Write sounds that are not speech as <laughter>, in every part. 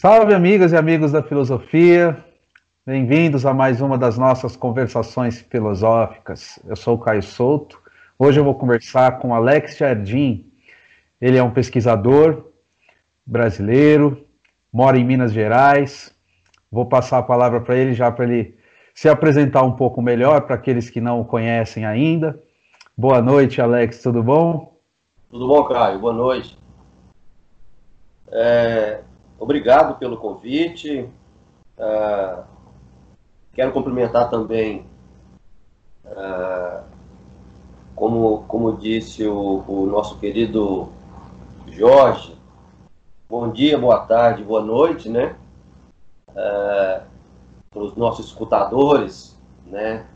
Salve, amigas e amigos da filosofia. Bem-vindos a mais uma das nossas conversações filosóficas. Eu sou o Caio Souto. Hoje eu vou conversar com Alex Jardim. Ele é um pesquisador brasileiro, mora em Minas Gerais. Vou passar a palavra para ele já para ele se apresentar um pouco melhor para aqueles que não o conhecem ainda. Boa noite, Alex, tudo bom? Tudo bom, Caio? Boa noite. É, obrigado pelo convite. Uh, quero cumprimentar também, uh, como, como disse o, o, nosso querido Jorge, bom dia, boa tarde, boa noite, né? Uh, para os nossos escutadores, né?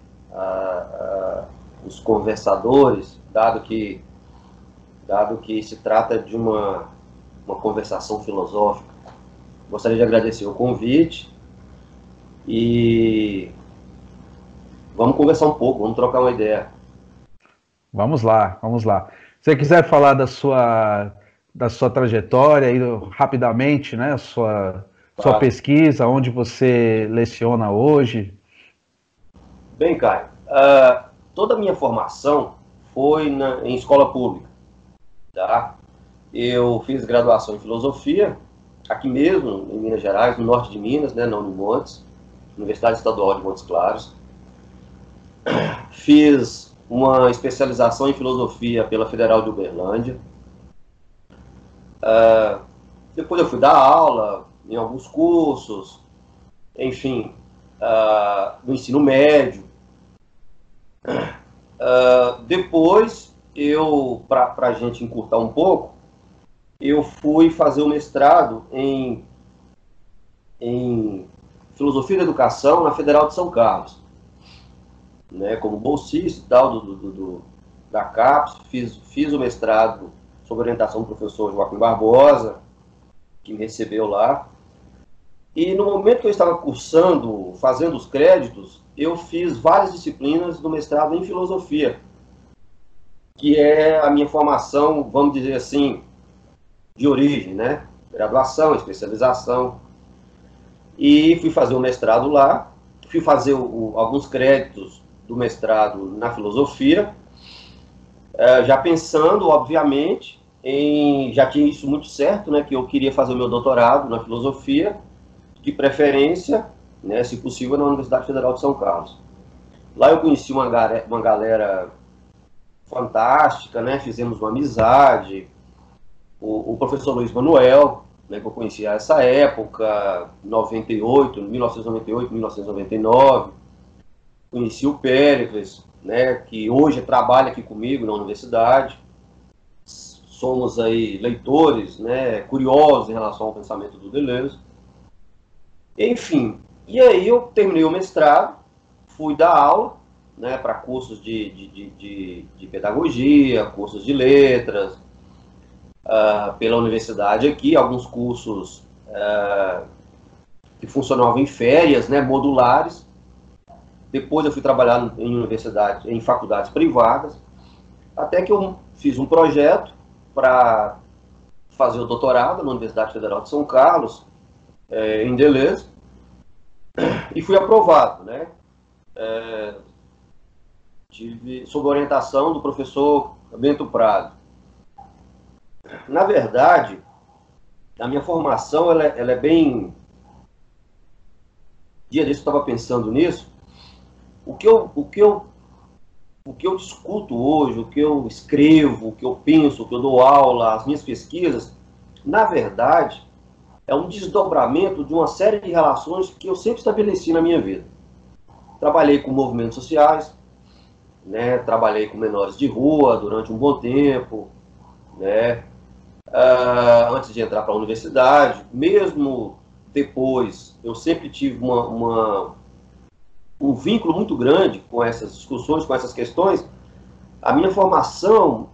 os conversadores, dado que, dado que se trata de uma, uma conversação filosófica. Gostaria de agradecer o convite e vamos conversar um pouco, vamos trocar uma ideia. Vamos lá, vamos lá. Se você quiser falar da sua da sua trajetória aí rapidamente, né, sua sua pesquisa, onde você leciona hoje? Bem, Caio, uh, toda a minha formação foi na, em escola pública, tá? Eu fiz graduação em filosofia aqui mesmo, em Minas Gerais, no norte de Minas, né, na Unimontes, Universidade Estadual de Montes Claros. Fiz uma especialização em filosofia pela Federal de Uberlândia. Uh, depois eu fui dar aula em alguns cursos, enfim, uh, no ensino médio. Uh, depois, eu, para a gente encurtar um pouco, eu fui fazer o mestrado em, em Filosofia da Educação na Federal de São Carlos. Né, como bolsista e tal do, do, do, da CAPES, fiz, fiz o mestrado sob orientação do professor Joaquim Barbosa, que me recebeu lá. E no momento que eu estava cursando, fazendo os créditos, eu fiz várias disciplinas do mestrado em filosofia, que é a minha formação, vamos dizer assim, de origem, né? Graduação, especialização. E fui fazer o mestrado lá, fui fazer o, alguns créditos do mestrado na filosofia, é, já pensando, obviamente, em. Já tinha isso muito certo, né? Que eu queria fazer o meu doutorado na filosofia, de preferência, né, se possível, na Universidade Federal de São Carlos. Lá eu conheci uma, uma galera fantástica, né? Fizemos uma amizade, o, o professor Luiz Manuel, né, que eu conhecia essa época, 98, 1998, 1999. Conheci o Péricles, né, que hoje trabalha aqui comigo na universidade. Somos aí leitores, né, curiosos em relação ao pensamento do Deleuze. Enfim, e aí eu terminei o mestrado, fui dar aula né, para cursos de, de, de, de, pedagogia, cursos de letras, uh, pela universidade aqui, alguns cursos uh, que funcionavam em férias, né, modulares. Depois eu fui trabalhar em universidades, em faculdades privadas, até que eu fiz um projeto para fazer o doutorado na Universidade Federal de São Carlos, é, em Deleuze, e fui aprovado, né? É, tive sob orientação do professor Bento Prado na verdade, a minha formação ela, ela é bem. Dia desse eu estava pensando nisso. O que, eu, o, que eu, o que eu discuto hoje, o que eu escrevo, o que eu penso, o que eu dou aula, as minhas pesquisas, na verdade, é um desdobramento de uma série de relações que eu sempre estabeleci na minha vida. Trabalhei com movimentos sociais, né, trabalhei com menores de rua durante um bom tempo, né, uh, antes de entrar para a universidade, mesmo depois, eu sempre tive uma, uma, um vínculo muito grande com essas discussões, com essas questões. A minha formação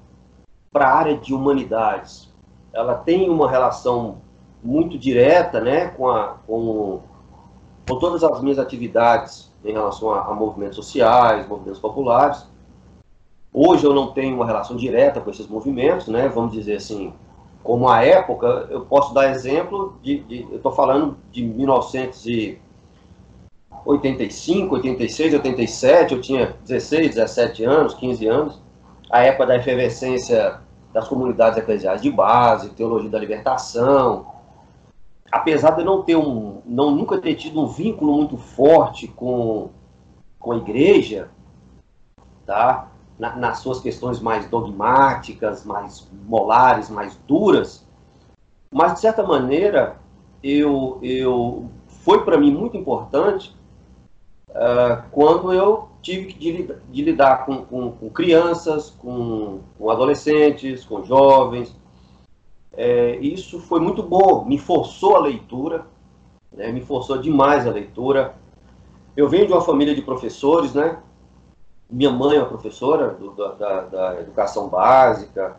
para a área de humanidades, ela tem uma relação muito direta né, com, a, com, com todas as minhas atividades em relação a, a movimentos sociais, movimentos populares. Hoje eu não tenho uma relação direta com esses movimentos, né, vamos dizer assim, como a época, eu posso dar exemplo de, de eu estou falando de 1985, 86, 87, eu tinha 16, 17 anos, 15 anos, a época da efervescência das comunidades eclesiais de base, teologia da libertação. Apesar de eu não ter um, não nunca ter tido um vínculo muito forte com, com a igreja, tá? Na, nas suas questões mais dogmáticas, mais molares, mais duras, mas de certa maneira eu, eu foi para mim muito importante uh, quando eu tive que de, lidar com, com, com crianças, com, com, adolescentes, com jovens. É, isso foi muito bom, me forçou a leitura, né, me forçou demais a leitura. Eu venho de uma família de professores, né? Minha mãe é uma professora do, da, da, educação básica,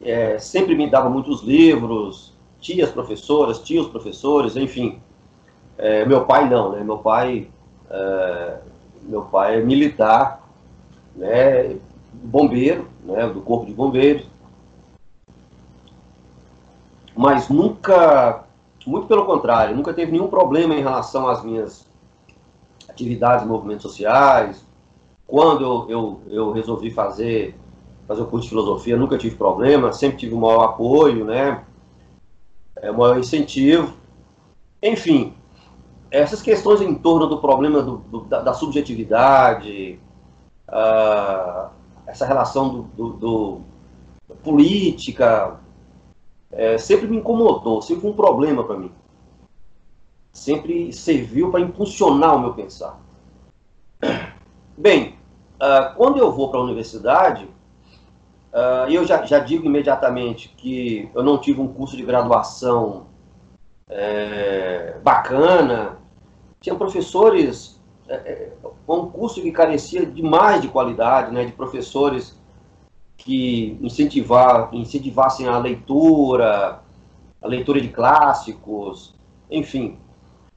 é, sempre me dava muitos livros, tias professoras, tios professores, enfim. É, meu pai não, né? Meu pai é, meu pai é militar, né, bombeiro, né, do corpo de bombeiros, mas nunca, muito pelo contrário, nunca teve nenhum problema em relação às minhas atividades, movimentos sociais. Quando eu, eu, resolvi fazer fazer o curso de filosofia, nunca tive problema, sempre tive o maior apoio, né, é, o maior incentivo. Enfim, essas questões em torno do problema do, do, da, da, subjetividade, uh, essa relação do, do política, é, sempre me incomodou, sempre foi um problema para mim. Sempre serviu para impulsionar o meu pensar. Bem, uh, quando eu vou para a universidade, uh, eu já, já digo imediatamente que eu não tive um curso de graduação é, bacana, tinha professores, é, é, um curso que carecia demais de qualidade, né, de professores que incentivar, incentivassem a leitura, a leitura de clássicos, enfim.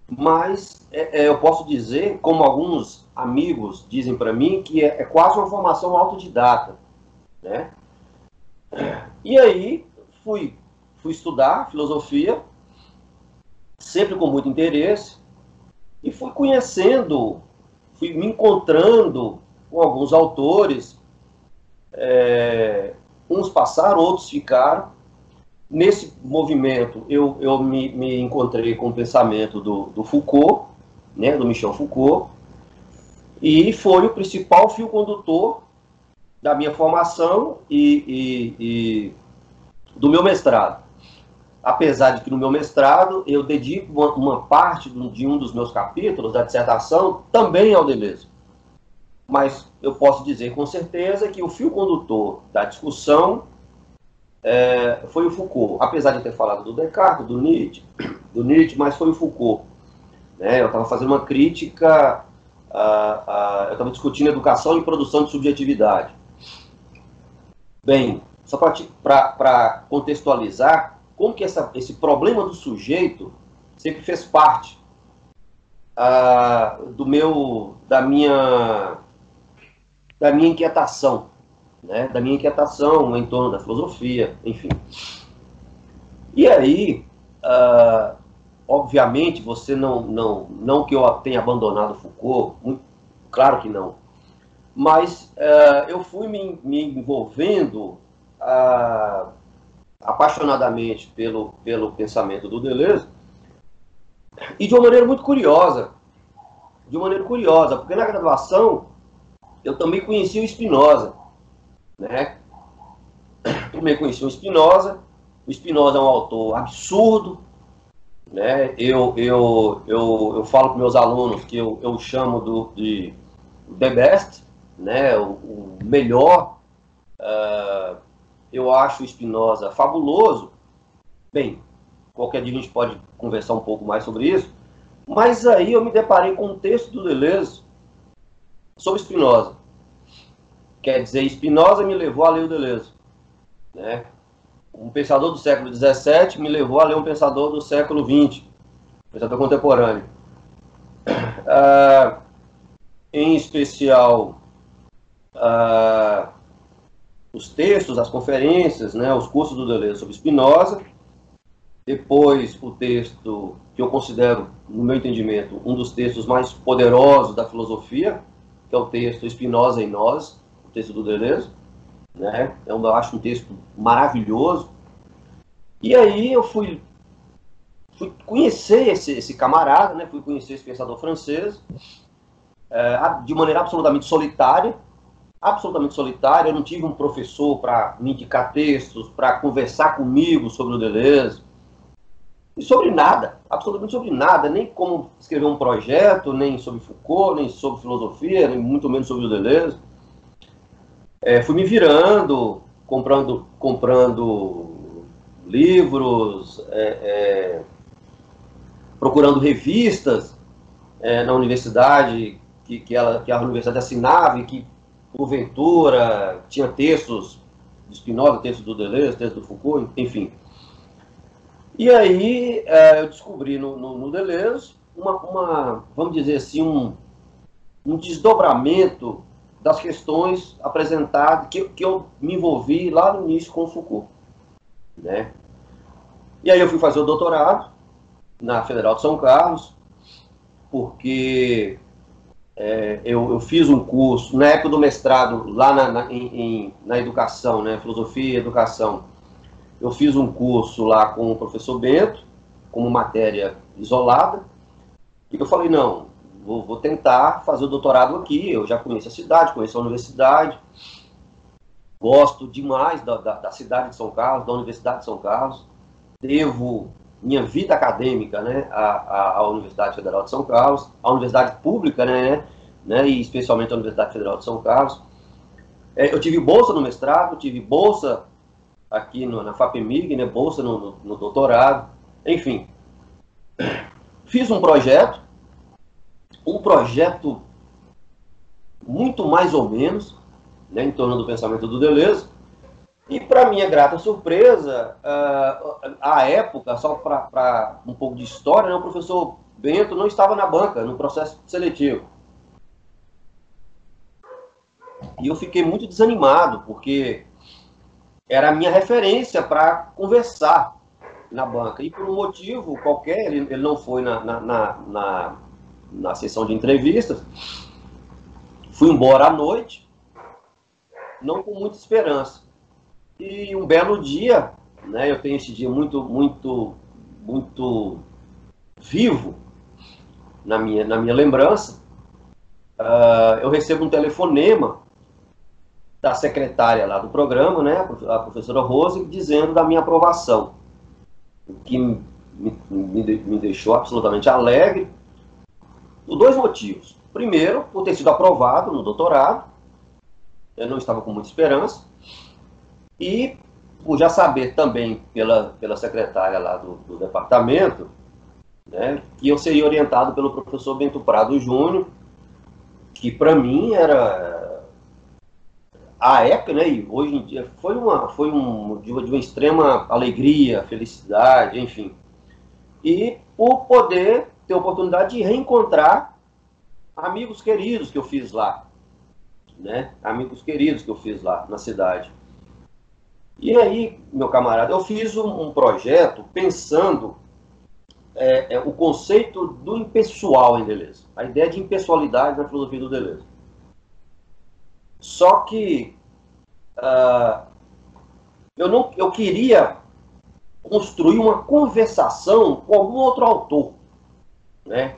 Mas é, é, eu posso dizer, como alguns amigos dizem para mim, que é, é, quase uma formação autodidata, né? E aí fui, fui estudar filosofia, sempre com muito interesse, e fui conhecendo, fui me encontrando com alguns autores. É, uns passaram, outros ficaram. Nesse movimento, eu, eu me, me encontrei com o pensamento do, do Foucault, né, do Michel Foucault, e foi o principal fio condutor da minha formação e, e, e do meu mestrado apesar de que no meu mestrado eu dedico uma, uma parte de um dos meus capítulos da dissertação também ao Deleuze. Mas eu posso dizer com certeza que o fio condutor da discussão é, foi o Foucault. Apesar de ter falado do Descartes, do Nietzsche, do Nietzsche mas foi o Foucault. Né? Eu estava fazendo uma crítica, eu estava discutindo educação e produção de subjetividade. Bem, só para contextualizar, como que essa, esse problema do sujeito sempre fez parte ah, do meu, da minha, da minha inquietação, né? Da minha inquietação em torno da filosofia, enfim. E aí, ah, obviamente, você não, não, não que eu tenha abandonado Foucault, muito, claro que não, mas ah, eu fui me, me envolvendo ah, apaixonadamente pelo, pelo pensamento do Deleuze, e de uma maneira muito curiosa. De uma maneira curiosa, porque na graduação eu também conheci o Spinoza. Né? Primeiro conheci o Spinoza. O Spinoza é um autor absurdo. Né? Eu, eu, eu, eu falo para meus alunos que eu, eu chamo do, de the best, né? o, o melhor. Uh, eu acho Spinoza fabuloso. Bem, qualquer dia a gente pode conversar um pouco mais sobre isso. Mas aí eu me deparei com um texto do Deleuze sobre Spinoza. Quer dizer, Spinoza me levou a ler o Deleuze. Né? Um pensador do século XVII me levou a ler um pensador do século XX, pensador contemporâneo. Ah, em especial, ah, os textos, as conferências, né, os cursos do Deleuze sobre Spinoza, depois o texto que eu considero, no meu entendimento, um dos textos mais poderosos da filosofia, que é o texto Spinoza em Nós, o texto do Deleuze, né? É eu acho um texto maravilhoso. E aí eu fui, fui conhecer esse, esse camarada, né? Fui conhecer esse pensador francês é, de maneira absolutamente solitária, absolutamente solitária. Eu não tive um professor para me indicar textos, para conversar comigo sobre o Deleuze. E sobre nada, absolutamente sobre nada, nem como escrever um projeto, nem sobre Foucault, nem sobre filosofia, nem muito menos sobre o Deleuze. É, fui me virando, comprando, comprando livros, é, é, procurando revistas é, na universidade que, que, ela, que a universidade assinava e que, porventura, tinha textos de Spinoza, textos do Deleuze, textos do Foucault, enfim. E aí é, eu descobri no, no, no Deleuze uma, uma, vamos dizer assim, um, um desdobramento das questões apresentadas, que, que eu me envolvi lá no início com o Foucault. Né? E aí eu fui fazer o doutorado na Federal de São Carlos, porque é, eu, eu, fiz um curso, na época do mestrado, lá na, na, em, na educação, né, filosofia e educação, eu fiz um curso lá com o professor Bento, como matéria isolada, e eu falei, não, vou, vou tentar fazer o doutorado aqui, eu já conheço a cidade, conheço a universidade, gosto demais da, da, da cidade de São Carlos, da Universidade de São Carlos, devo minha vida acadêmica né, à, à, Universidade Federal de São Carlos, à Universidade Pública, né, né, e especialmente à Universidade Federal de São Carlos. É, eu tive bolsa no mestrado, tive bolsa aqui no, na FAPEMIG, né, bolsa no, no, no doutorado, enfim. Fiz um projeto, um projeto muito mais ou menos, né, em torno do pensamento do Deleuze, e para minha grata surpresa, uh, à época, só para um pouco de história, né, o professor Bento não estava na banca no processo seletivo. E eu fiquei muito desanimado, porque era a minha referência para conversar na banca. E por um motivo qualquer, ele, ele não foi na, na, na, na, na sessão de entrevistas. Fui embora à noite, não com muita esperança. E um belo dia, né, eu tenho esse dia muito, muito, muito vivo na minha, na minha lembrança, uh, eu recebo um telefonema da secretária lá do programa, né, a professora Rose, dizendo da minha aprovação, o que me, me, me deixou absolutamente alegre, por dois motivos. Primeiro, por ter sido aprovado no doutorado, eu não estava com muita esperança, e por já saber também pela, pela secretária lá do, do departamento, né, que eu seria orientado pelo professor Bento Prado Júnior, que para mim era a época, né, e hoje em dia foi uma foi um de uma, de uma extrema alegria, felicidade, enfim. E por poder ter a oportunidade de reencontrar amigos queridos que eu fiz lá, né? Amigos queridos que eu fiz lá na cidade. E aí, meu camarada, eu fiz um, um projeto pensando é, é, o conceito do impessoal em Deleuze, a ideia de impessoalidade na filosofia do Deleuze. Só que uh, eu, não, eu queria construir uma conversação com algum outro autor. Né?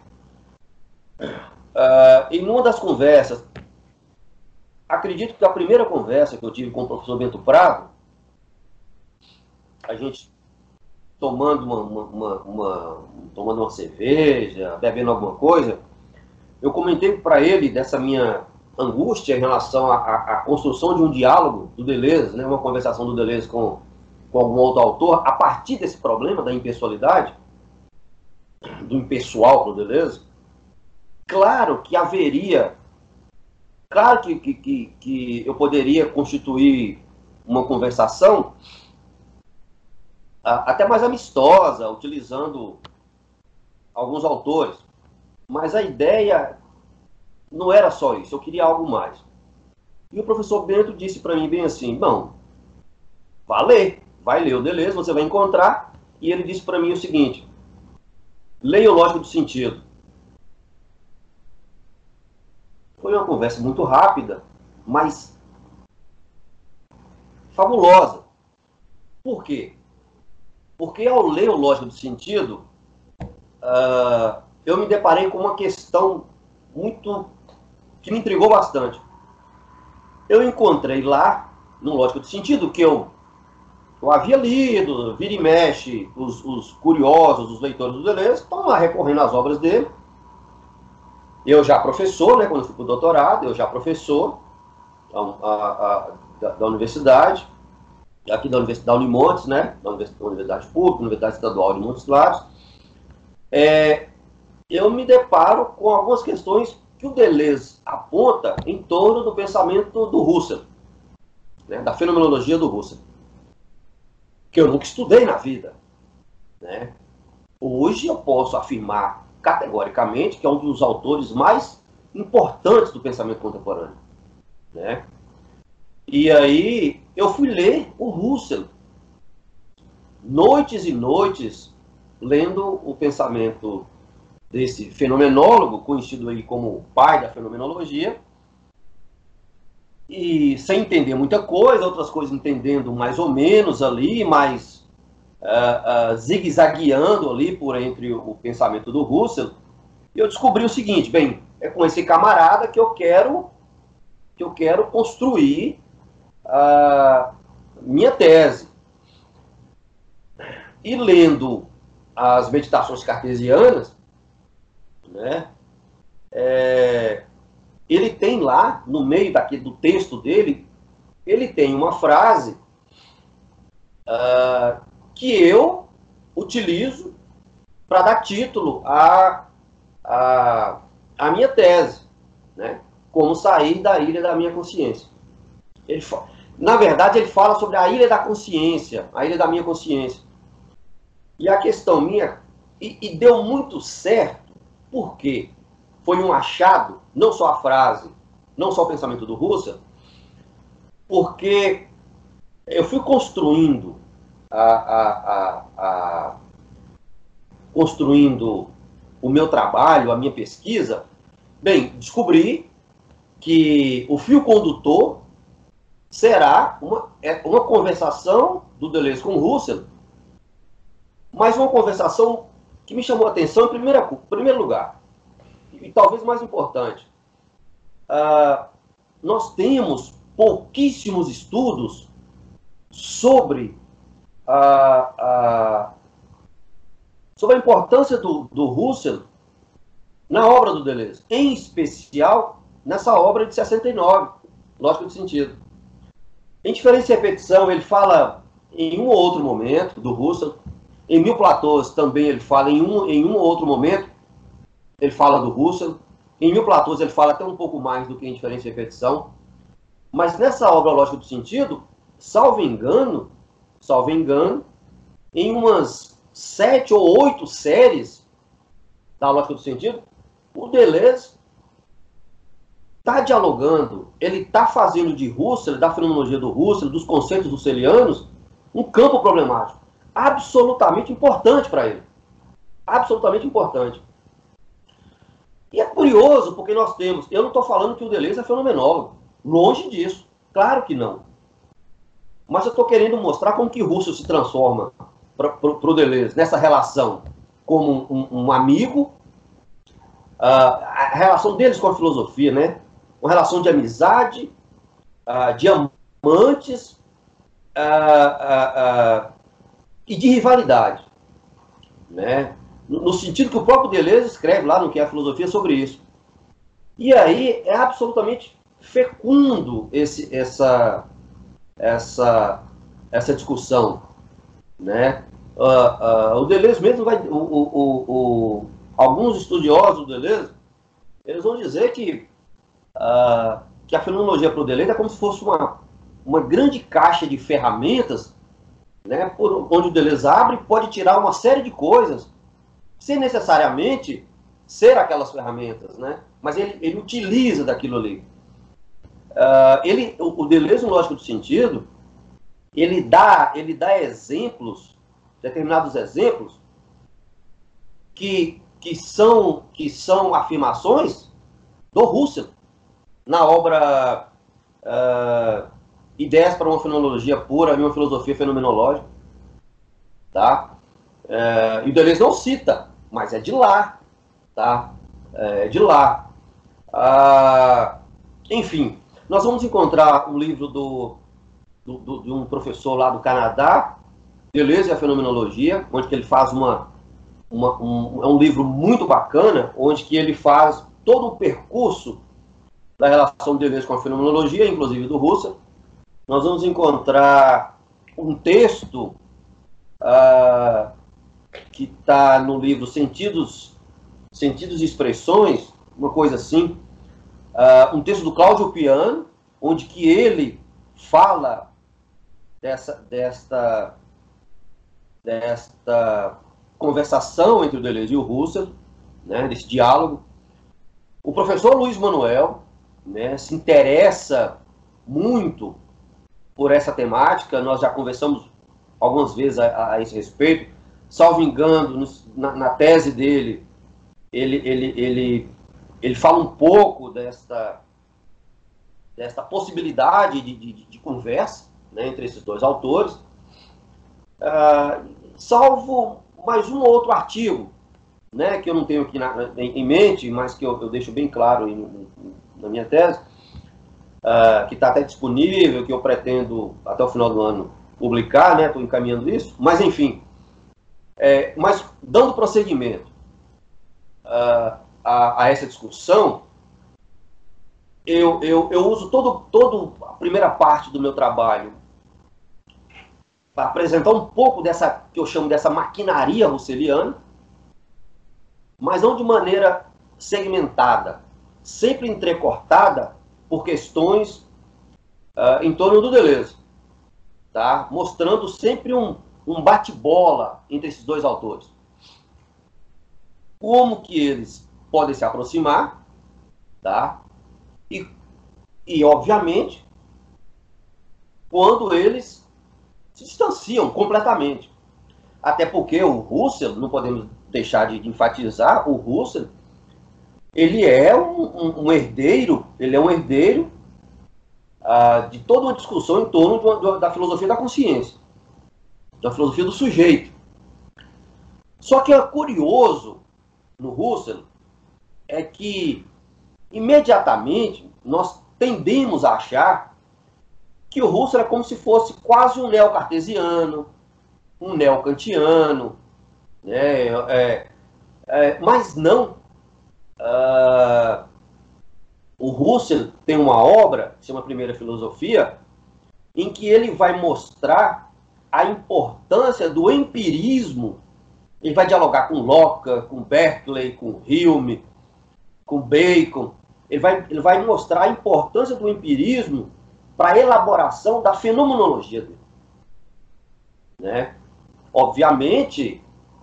Uh, em uma das conversas, acredito que a primeira conversa que eu tive com o professor Bento Prado, a gente tomando uma, uma, uma, tomando uma cerveja, bebendo alguma coisa, eu comentei para ele dessa minha angústia em relação à, construção de um diálogo do Deleuze, né, uma conversação do Deleuze com, com algum outro autor, a partir desse problema da impessoalidade, do impessoal do Deleuze, claro que haveria, claro que, que, que, eu poderia constituir uma conversação até mais amistosa, utilizando alguns autores. Mas a ideia não era só isso, eu queria algo mais. E o professor Bento disse para mim bem assim: Bom, vá ler, vai ler o Deleuze, você vai encontrar. E ele disse para mim o seguinte: leia o Lógico do Sentido. Foi uma conversa muito rápida, mas fabulosa. Por quê? Porque ao ler o Lógico do Sentido, uh, eu me deparei com uma questão muito que me intrigou bastante. Eu encontrei lá, no Lógico do Sentido, que eu, eu havia lido, vira e mexe, os, os curiosos, os leitores do Deleuze, estão lá recorrendo às obras dele. Eu já professor, né, quando fui para o doutorado, eu já professor a, a, a, da, da, universidade, aqui da Universidade Unimontes, né, da Universidade, Universidade Pública, Universidade Estadual de Montes Claros, é, eu me deparo com algumas questões que o Deleuze aponta em torno do pensamento do Russell, né, da fenomenologia do Russell, que eu nunca estudei na vida. Né? Hoje eu posso afirmar categoricamente que é um dos autores mais importantes do pensamento contemporâneo. Né? E aí eu fui ler o Russell, noites e noites, lendo o pensamento desse fenomenólogo, conhecido aí como pai da fenomenologia, e sem entender muita coisa, outras coisas entendendo mais ou menos ali, mas uh, uh, zigue-zagueando ali por entre o, pensamento do Russell, eu descobri o seguinte, bem, é com esse camarada que eu quero que eu quero construir a minha tese. E lendo as meditações cartesianas, né? É, ele tem lá, no meio daqui, do texto dele, ele tem uma frase uh, que eu utilizo para dar título à, à, à minha tese, né? como sair da ilha da minha consciência. Ele, na verdade, ele fala sobre a ilha da consciência, a ilha da minha consciência. E a questão minha, e, e deu muito certo, porque foi um achado, não só a frase, não só o pensamento do Russell, porque eu fui construindo a, a, a, construindo o meu trabalho, a minha pesquisa, bem, descobri que o fio condutor será uma, é uma conversação do Deleuze com o Russell, mas uma conversação que me chamou a atenção em primeiro, primeiro lugar, e talvez mais importante, uh, nós temos pouquíssimos estudos sobre a, a, sobre a importância do, do Russell na obra do Deleuze, em especial nessa obra de 69, Lógica do Sentido. Em Diferença e Repetição, ele fala em um ou outro momento do Russell, em Mil Platôs também ele fala em um, em um ou outro momento, ele fala do Russell. Em Mil Platôs ele fala até um pouco mais do que em Diferença e Repetição. Mas nessa obra Lógica do Sentido, salvo engano, salvo engano, em umas sete ou oito séries da Lógica do Sentido, o Deleuze está dialogando, ele está fazendo de Russell, da fenomenologia do Russell, dos conceitos russelianos, um campo problemático absolutamente importante para ele. Absolutamente importante. E é curioso, porque nós temos. Eu não estou falando que o Deleuze é fenomenólogo. Longe disso. Claro que não. Mas eu estou querendo mostrar como que Russell se transforma para o Deleuze nessa relação como um, um amigo, uh, a relação deles com a filosofia, né? Uma relação de amizade, uh, de amantes, uh, e de rivalidade. Né? No, sentido que o próprio Deleuze escreve lá no que é a filosofia sobre isso. E aí é absolutamente fecundo esse, essa, essa, essa discussão. Né? Uh, uh, o Deleuze mesmo vai. O, o, o, alguns estudiosos do Deleuze eles vão dizer que, uh, que a fenomenologia para o Deleuze é como se fosse uma, uma grande caixa de ferramentas né, por onde o Deleuze abre, pode tirar uma série de coisas, sem necessariamente ser aquelas ferramentas, né? mas ele, ele utiliza daquilo ali. Uh, ele, o, o Deleuze, no Lógico do Sentido, ele dá, ele dá exemplos, determinados exemplos, que, que, são, que são afirmações do Russell, na obra uh, Ideias para uma Fenomenologia Pura e uma Filosofia Fenomenológica. Tá? Uh, e o Deleuze não cita, mas é de lá. Tá? É de lá. Uh, enfim, nós vamos encontrar um livro do, do, do, de um professor lá do Canadá, Deleuze e a Fenomenologia, onde ele faz uma, uma, um, é um livro muito bacana, onde que ele faz todo o percurso da relação de Deleuze com a fenomenologia, inclusive do Russell. Nós vamos encontrar um texto uh, que está no livro Sentidos, Sentidos e Expressões, uma coisa assim, uh, um texto do Cláudio Piano, onde que ele fala dessa, desta, desta conversação entre o Deleuze e o Russell, né, desse diálogo. O professor Luiz Manuel né, se interessa muito por essa temática, nós já conversamos algumas vezes a, a esse respeito. Salvo engano, na, na, tese dele, ele, ele, ele, ele fala um pouco desta, desta possibilidade de, de, de conversa né, entre esses dois autores. Uh, salvo mais um outro artigo, né, que eu não tenho aqui na, em, em, mente, mas que eu, eu deixo bem claro na minha tese, uh, que está até disponível, que eu pretendo até o final do ano publicar, né, estou encaminhando isso, mas enfim, é, mas dando prosseguimento uh, a, a, essa discussão, eu, eu, eu uso todo, todo a primeira parte do meu trabalho para apresentar um pouco dessa, que eu chamo dessa maquinaria russeliana, mas não de maneira segmentada, sempre entrecortada por questões uh, em torno do Deleuze, tá? mostrando sempre um, um bate-bola entre esses dois autores. Como que eles podem se aproximar, tá? E, e obviamente, quando eles se distanciam completamente. Até porque o Russell, não podemos deixar de, enfatizar, o Russell, ele é um, um, um herdeiro, ele é um herdeiro ah, de toda uma discussão em torno uma, da filosofia da consciência, da filosofia do sujeito. Só que é curioso no Russell é que imediatamente nós tendemos a achar que o Russell é como se fosse quase um neocartesiano, um neocantiano, né? É, é, mas não. Uh, o Russell tem uma obra, que se chama Primeira Filosofia, em que ele vai mostrar a importância do empirismo. Ele vai dialogar com Locke, com Berkeley, com Hume, com Bacon. Ele vai, ele vai mostrar a importância do empirismo para a elaboração da fenomenologia dele. Né? Obviamente,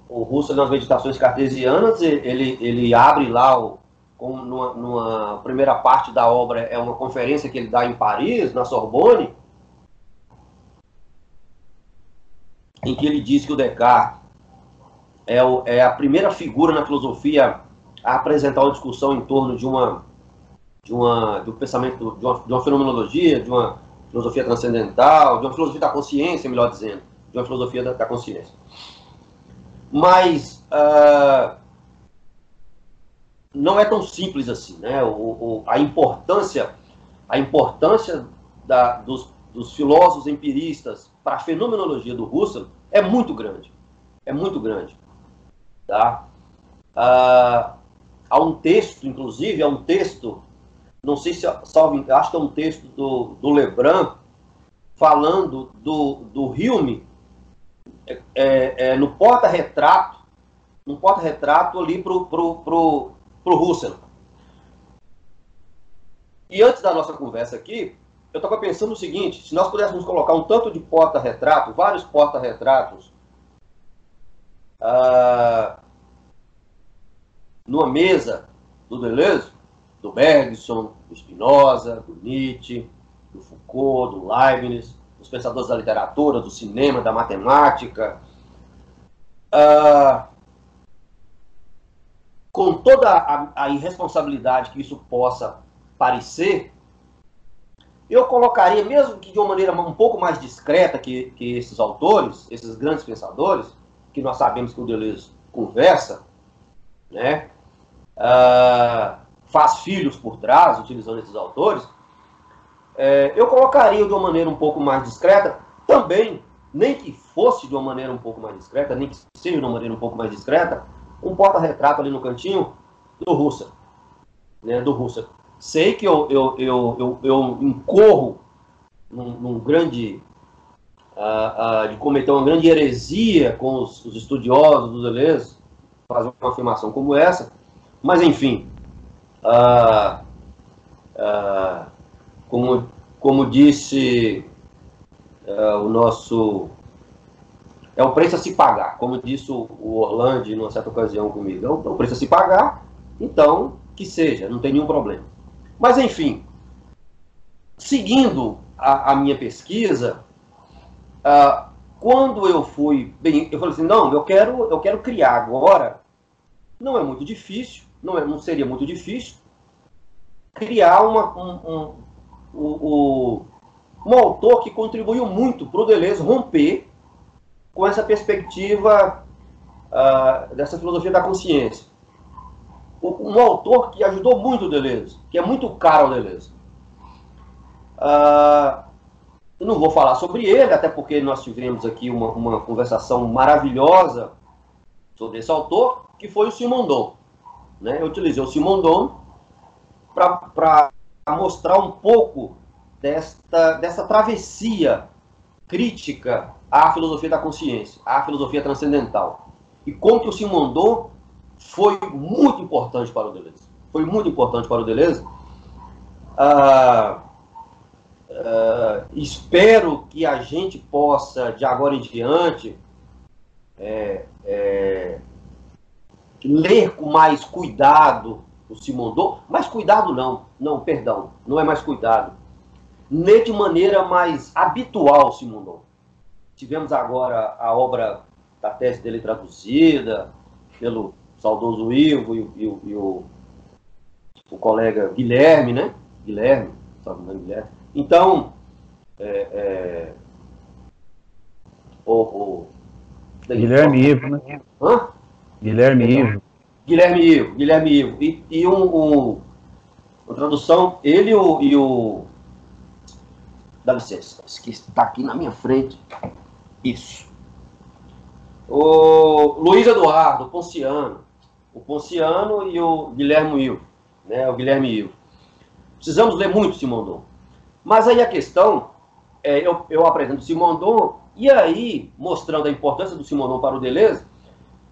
o Russell nas meditações cartesianas, ele, ele abre lá, o, com, numa, numa primeira parte da obra, é uma conferência que ele dá em Paris, na Sorbonne, em que ele diz que o Descartes é, o, é a primeira figura na filosofia a apresentar uma discussão em torno de uma de, uma, um pensamento, de uma, de uma fenomenologia, de uma filosofia transcendental, de uma filosofia da consciência, melhor dizendo, de uma filosofia da, da consciência. Mas uh, não é tão simples assim, né? O, o, a importância, a importância da, dos, dos filósofos empiristas para a fenomenologia do Russell é muito grande, é muito grande, tá? Uh, há um texto, inclusive, há um texto não sei se salvo, acho que é um texto do, do Lebrun, falando do, do Hume é, é, é no porta-retrato, no porta-retrato ali pro, pro, pro, pro Russell. E antes da nossa conversa aqui, eu estava pensando o seguinte, se nós pudéssemos colocar um tanto de porta-retrato, vários porta-retratos, ah, numa mesa do Deleuze, do Bergson, do Spinoza, do Nietzsche, do Foucault, do Leibniz, dos pensadores da literatura, do cinema, da matemática. Uh, com toda a, a irresponsabilidade que isso possa parecer, eu colocaria, mesmo que de uma maneira um pouco mais discreta que, que esses autores, esses grandes pensadores, que nós sabemos que o Deleuze conversa, né, uh, faz filhos por trás, utilizando esses autores, é, eu colocaria de uma maneira um pouco mais discreta, também, nem que fosse de uma maneira um pouco mais discreta, nem que seja de uma maneira um pouco mais discreta, um porta-retrato ali no cantinho do Russell, né, do Russell. Sei que eu, eu, eu, eu, eu incorro num, num grande. Uh, uh, de cometer uma grande heresia com os, os estudiosos do Deleuze, fazer uma afirmação como essa, mas enfim. Uh, como, como disse o nosso é o preço a se pagar. Como disse o Orlando numa certa ocasião comigo, é o preço a se pagar, então que seja, não tem nenhum problema. Mas, enfim, seguindo a, a minha pesquisa, uh, quando eu fui bem, eu falei assim, não, eu quero, eu quero criar agora. Não é muito difícil, não, é, não seria muito difícil criar uma, um, um, um, um autor que contribuiu muito para o Deleuze romper com essa perspectiva uh, dessa filosofia da consciência um autor que ajudou muito o Deleuze, que é muito caro ao Deleuze. Uh, eu não vou falar sobre ele, até porque nós tivemos aqui uma, uma conversação maravilhosa sobre esse autor, que foi o Simondon. Né? Eu utilizei o Simondon para mostrar um pouco desta, dessa travessia crítica à filosofia da consciência, à filosofia transcendental. E como que o Simondon foi muito importante para o Deleuze. Foi muito importante para o Deleuze. Ah, ah, espero que a gente possa, de agora em diante, é, é, ler com mais cuidado o Simondon. Mais cuidado não, não, perdão, não é mais cuidado. Ler de maneira mais habitual o Simondon. Tivemos agora a obra da tese dele traduzida pelo saudoso Ivo e, e, e o, o, colega Guilherme, né? Guilherme, sabe o Guilherme. Então, é, é, o, o, Guilherme Ivo, né? Hã? Guilherme Ivo. Guilherme Ivo, Guilherme Ivo. E, e um, um, uma tradução, ele e o, e o. Dá licença, esqueci, está aqui na minha frente. Isso. O Luiz Eduardo, Ponciano o Ponciano e o Guilherme Ivo, né, o Guilherme Ivo. Precisamos ler muito Simondon. Mas aí a questão, é, eu, eu apresento Simondon, e aí, mostrando a importância do Simondon para o Deleuze,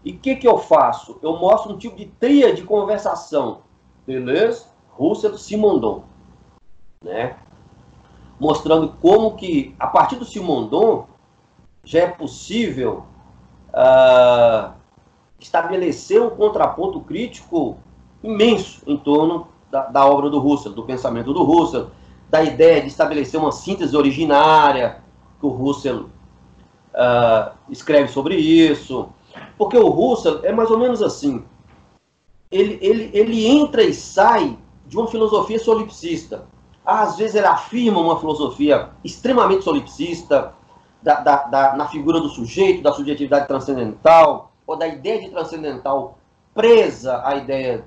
e o que, que eu faço? Eu mostro um tipo de tria de conversação. Deleuze, Russell, Simondon. Né? Mostrando como que, a partir do Simondon, já é possível uh, estabelecer um contraponto crítico imenso em torno da, da, obra do Russell, do pensamento do Russell, da ideia de estabelecer uma síntese originária, que o Russell uh, escreve sobre isso. Porque o Russell é mais ou menos assim. Ele, ele, ele entra e sai de uma filosofia solipsista. Às vezes ele afirma uma filosofia extremamente solipsista, da, da, da, na figura do sujeito, da subjetividade transcendental, ou da ideia de transcendental presa à ideia,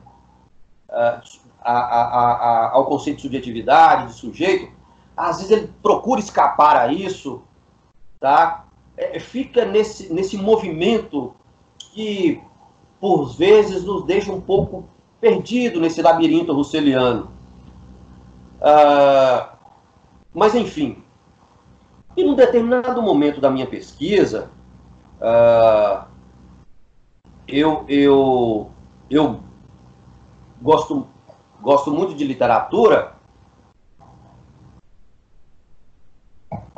uh, a, a, a, ao conceito de subjetividade, de sujeito, às vezes ele procura escapar a isso, tá? É, fica nesse, nesse movimento que, por vezes, nos deixa um pouco perdido nesse labirinto russeliano. Uh, mas, enfim, em um determinado momento da minha pesquisa, uh, eu, eu, eu gosto, gosto muito de literatura.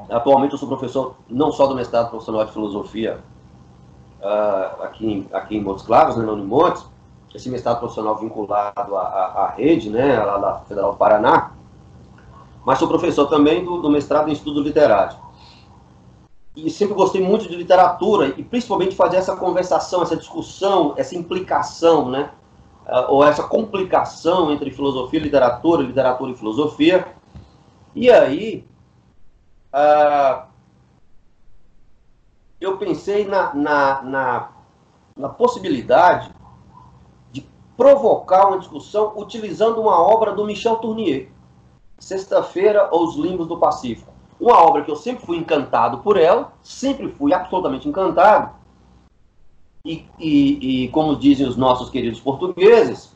Atualmente eu sou professor não só do mestrado profissional de filosofia uh, aqui, em, aqui em Montes Claros, né, no Montes, esse mestrado profissional vinculado à, à, à rede, né, lá da Federal do Paraná, mas sou professor também do, do mestrado em estudo literário. E sempre gostei muito de literatura e principalmente fazer essa conversação, essa discussão, essa implicação, né, uh, ou essa complicação entre filosofia e literatura, literatura e filosofia. E aí, uh, eu pensei na, na, na, na possibilidade de provocar uma discussão utilizando uma obra do Michel Tournier, Sexta-feira ou Os Limbos do Pacífico. Uma obra que eu sempre fui encantado por ela, sempre fui absolutamente encantado, e, e, e, como dizem os nossos queridos portugueses,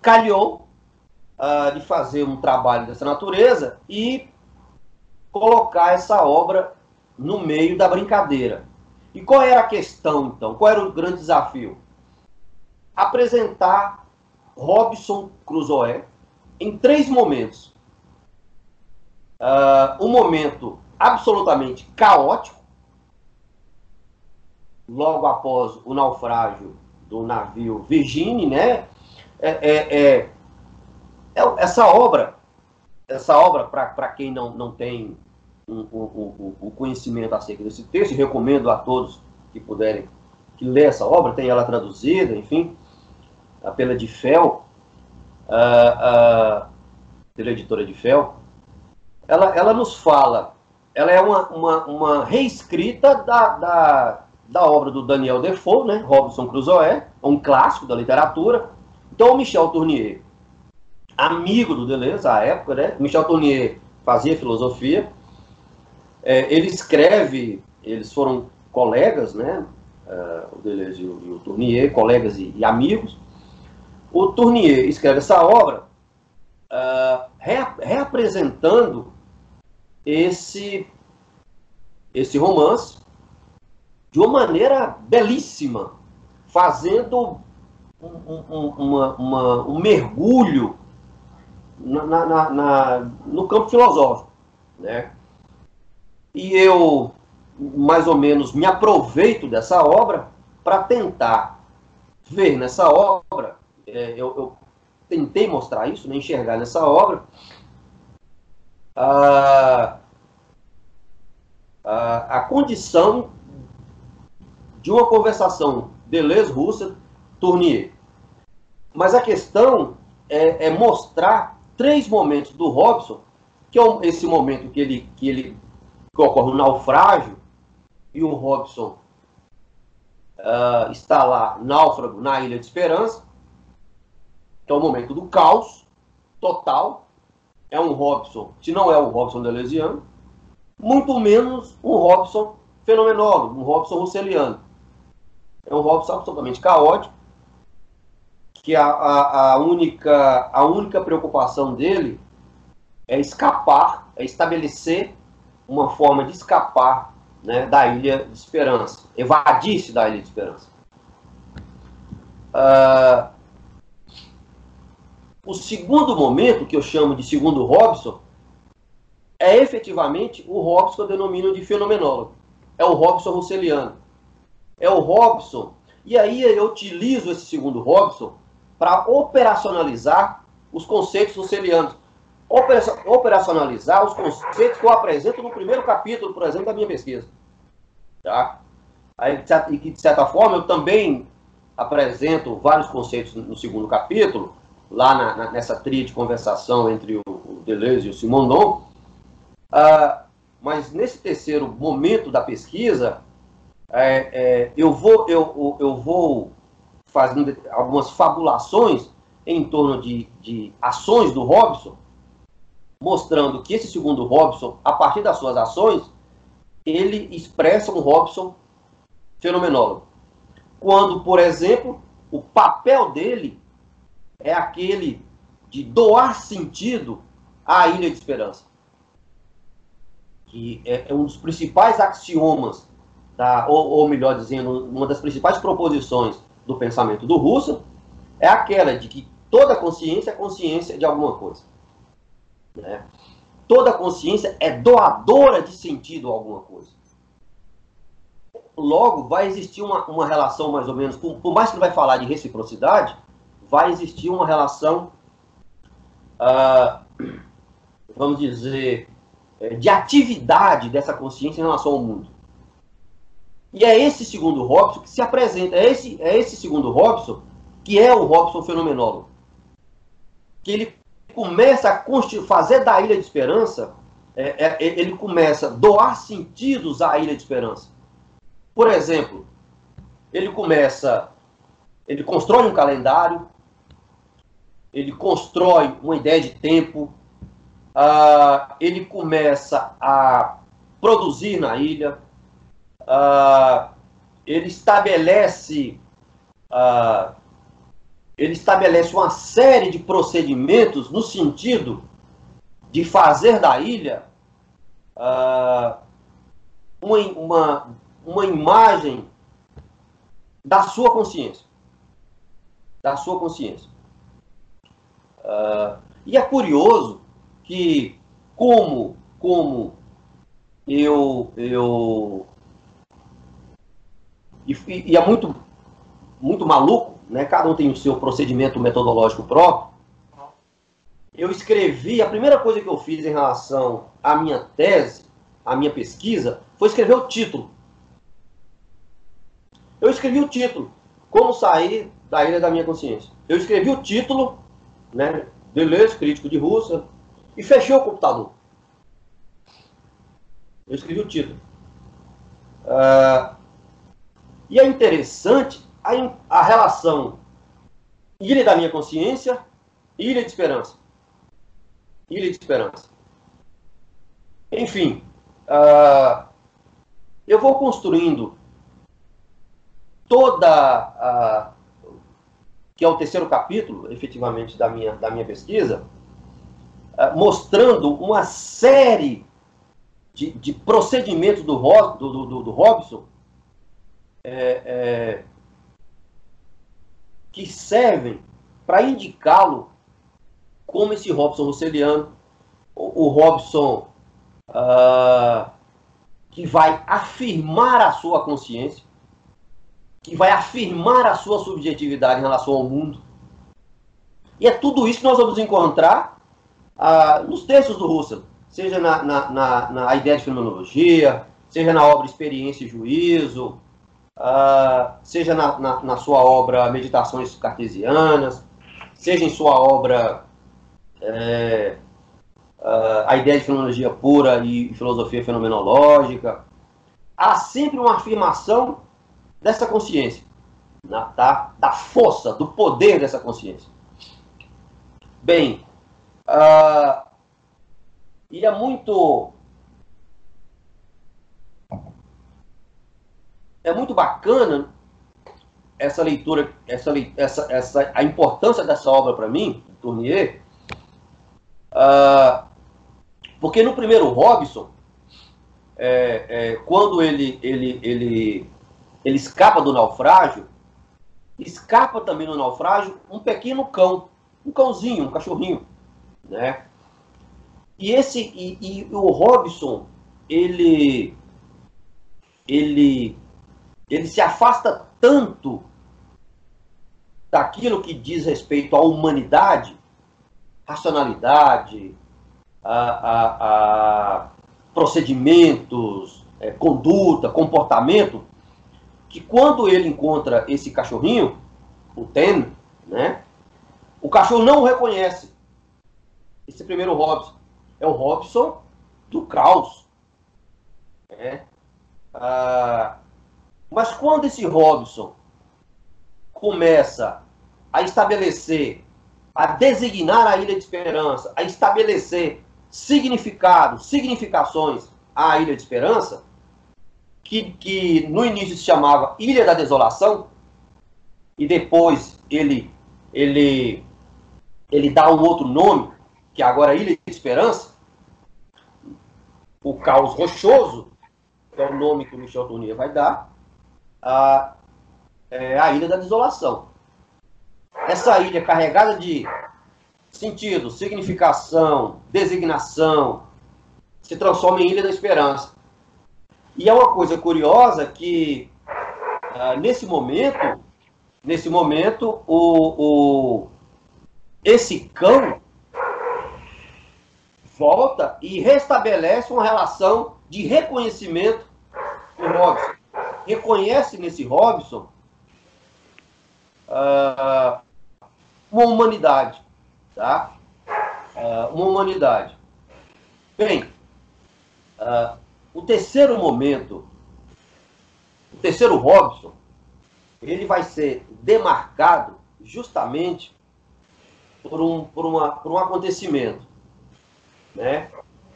calhou uh, de fazer um trabalho dessa natureza e colocar essa obra no meio da brincadeira. E qual era a questão, então? Qual era o grande desafio? Apresentar Robson Crusoe em três momentos. Uh, um momento absolutamente caótico, logo após o naufrágio do navio Virginie, né? É, é, é, é essa obra, essa obra para quem não, não tem um, um, um, conhecimento acerca desse texto, recomendo a todos que puderem que ler essa obra, tem ela traduzida, enfim, pela de Fel, uh, uh, pela editora de Fel, ela, ela nos fala, ela é uma, uma, uma reescrita da, da da obra do Daniel Defoe, né, Robinson Crusoe, um clássico da literatura. Então, o Michel Tournier, amigo do Deleuze à época, né, Michel Tournier fazia filosofia, é, ele escreve, eles foram colegas, né, uh, o Deleuze e o, e o Tournier, colegas e, e, amigos. O Tournier escreve essa obra uh, reapresentando esse, esse romance de uma maneira belíssima, fazendo um, um, uma, uma, um mergulho na, na, na, no campo filosófico. Né? E eu, mais ou menos, me aproveito dessa obra para tentar ver nessa obra, é, eu, eu, tentei mostrar isso, né, enxergar nessa obra, a, a, a condição de uma conversação Deleuze-Russell-Tournier. Mas a questão é, é, mostrar três momentos do Robson, que é esse momento que ele, que ele que ocorre um naufrágio e o Robson uh, está lá náufrago na Ilha de Esperança, que é o momento do caos total. É um Robson, se não é o Robson deleuziano, muito menos um Robson fenomenólogo, um Robson russeliano. É um Robson absolutamente caótico, que a, a, a, única, a única preocupação dele é escapar, é estabelecer uma forma de escapar né, da Ilha de Esperança, evadir-se da Ilha de Esperança. Uh, o segundo momento, que eu chamo de segundo Robson, é efetivamente o Robson que eu denomino de fenomenólogo. É o Robson russeliano é o Robson. E aí eu utilizo esse segundo Robson para operacionalizar os conceitos russelianos. Operacionalizar os conceitos que eu apresento no primeiro capítulo, por exemplo, da minha pesquisa. Tá? E que, de certa forma, eu também apresento vários conceitos no segundo capítulo, lá na, na, nessa tria de conversação entre o, o Deleuze e o Simondon. Uh, mas nesse terceiro momento da pesquisa, é, é, eu, vou, eu, eu vou fazendo algumas fabulações em torno de, de ações do Robson, mostrando que esse segundo Robson, a partir das suas ações, ele expressa um Robson fenomenólogo. Quando, por exemplo, o papel dele é aquele de doar sentido à Ilha de Esperança, que é, é um dos principais axiomas tá? ou, ou melhor dizendo, uma das principais proposições do pensamento do Russell é aquela de que toda consciência é consciência de alguma coisa. Né? Toda consciência é doadora de sentido a alguma coisa. logo, vai existir uma, uma relação mais ou menos, por, por mais que ele vai falar de reciprocidade, vai existir uma relação, ah, vamos dizer, eh, de atividade dessa consciência em relação ao mundo. E é esse segundo Robson que se apresenta, é esse, é esse segundo Robson que é o Robson fenomenólogo. Que ele começa a fazer da Ilha de Esperança, é, é, ele começa a doar sentidos à Ilha de Esperança. Por exemplo, ele começa, ele constrói um calendário, ele constrói uma ideia de tempo, uh, ele começa a produzir na ilha, uh, ele estabelece uh, ele estabelece uma série de procedimentos no sentido de fazer da ilha uh, uma, uma, uma imagem da sua consciência. Da sua consciência. Uh, e é curioso que, como, como eu, eu e, e é muito, muito maluco, né? cada um tem o seu procedimento metodológico próprio. Eu escrevi, a primeira coisa que eu fiz em relação à minha tese, à minha pesquisa, foi escrever o título. Eu escrevi o título, Como Sair da Ilha da Minha Consciência. Eu escrevi o título, né? Deleuze, crítico de Rússia, e fechei o computador. Eu escrevi o título. Uh, e é interessante a, a relação ilha da minha consciência, ilha de esperança. Ilha de esperança. Enfim, uh, eu vou construindo toda a. que é o terceiro capítulo, efetivamente, da minha, da minha pesquisa, uh, mostrando uma série de, de procedimentos do, do, do, do Robson é, é, que servem para indicá-lo como esse Robson Russeliano, o, o Robson uh, que vai afirmar a sua consciência, que vai afirmar a sua subjetividade em relação ao mundo. E é tudo isso que nós vamos encontrar uh, nos textos do Russell, seja na, na, na, na ideia de fenomenologia, seja na obra Experiência e Juízo, uh, seja na, sua obra Meditações Cartesianas, seja em sua obra é, uh, A Ideia de Fenomenologia Pura e Filosofia Fenomenológica, há sempre uma afirmação dessa consciência, na, da, da força, do poder dessa consciência. Bem, uh, e é muito é muito bacana essa leitura, essa, essa, essa, a importância dessa obra para mim, Tournier, uh, porque no primeiro Robson, é, é, quando ele, ele, ele, ele escapa do naufrágio, escapa também do naufrágio um pequeno cão, um cãozinho, um cachorrinho, né? E esse e, e o Robson, ele ele ele se afasta tanto daquilo que diz respeito à humanidade, racionalidade, a, a, a procedimentos, é, conduta, comportamento, que quando ele encontra esse cachorrinho, o Ten, né, o cachorro não o reconhece. Esse primeiro Robson é o Robson do caos. Né? Ah, mas quando esse Robson começa a estabelecer, a designar a Ilha de Esperança, a estabelecer significados, significações à Ilha de Esperança, que, que no início se chamava Ilha da Desolação, e depois ele, ele, ele dá um outro nome, que agora é Ilha de Esperança, o caos rochoso, que é o nome que o Michel Tournier vai dar, a, é, a Ilha da Desolação. Essa ilha carregada de sentido, significação, designação, se transforma em Ilha da Esperança. E é uma coisa curiosa que, uh, nesse momento, nesse momento, o, o, esse cão volta e restabelece uma relação de reconhecimento com Robson. Reconhece nesse Robson uh, uma humanidade, tá? Uh, uma humanidade. Bem, uh, o terceiro momento, o terceiro Robson, ele vai ser demarcado justamente por um, por uma, por um acontecimento. Né?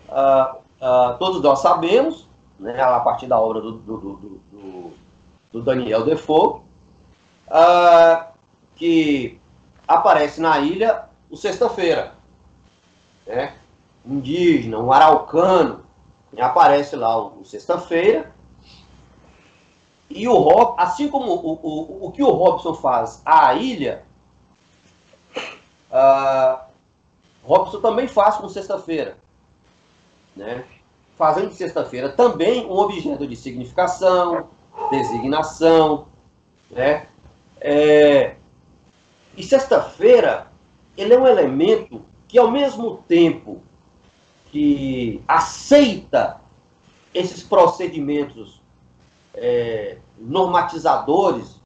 Uh, uh, todos nós sabemos, né, a partir da obra do, do, do, do Daniel Defoe, uh, que aparece na ilha o Sexta-feira. Né? Indígena, um araucano, aparece lá o, o Sexta-feira. E o Rob, assim como o, o, o que o Robson faz à ilha, uh, Robson também faz com Sexta-feira. Né? Fazendo Sexta-feira também um objeto de significação, designação, né? É, e sexta-feira, ele é um elemento que, ao mesmo tempo que aceita esses procedimentos é, normatizadores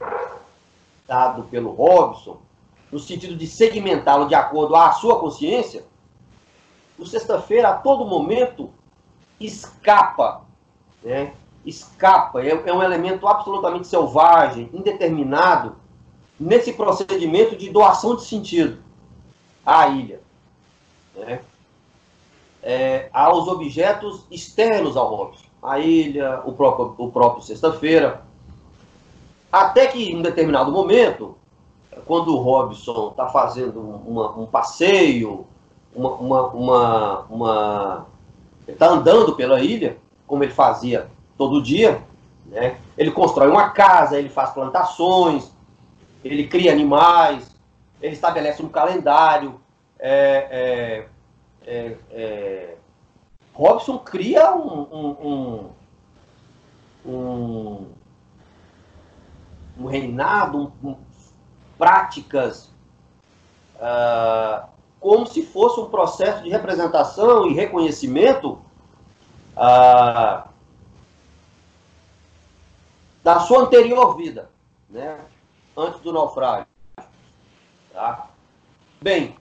dado pelo Robson, no sentido de segmentá-lo de acordo à sua consciência, o sexta-feira, a todo momento, escapa né, escapa, é, é um elemento absolutamente selvagem, indeterminado, nesse procedimento de doação de sentido à ilha. Né? É, aos objetos externos ao Robson. A ilha, o próprio, o próprio Sexta-feira. Até que, em um determinado momento, quando o Robson está fazendo uma, um passeio, uma, uma, uma, uma está andando pela ilha, como ele fazia todo dia. Né? Ele constrói uma casa, ele faz plantações, ele cria animais, ele estabelece um calendário. É, é, é, é Robson cria um, um, um, um reinado, práticas, uh, como se fosse um processo de representação e reconhecimento uh, da sua anterior vida, né? antes do naufrágio. Tá? Bem,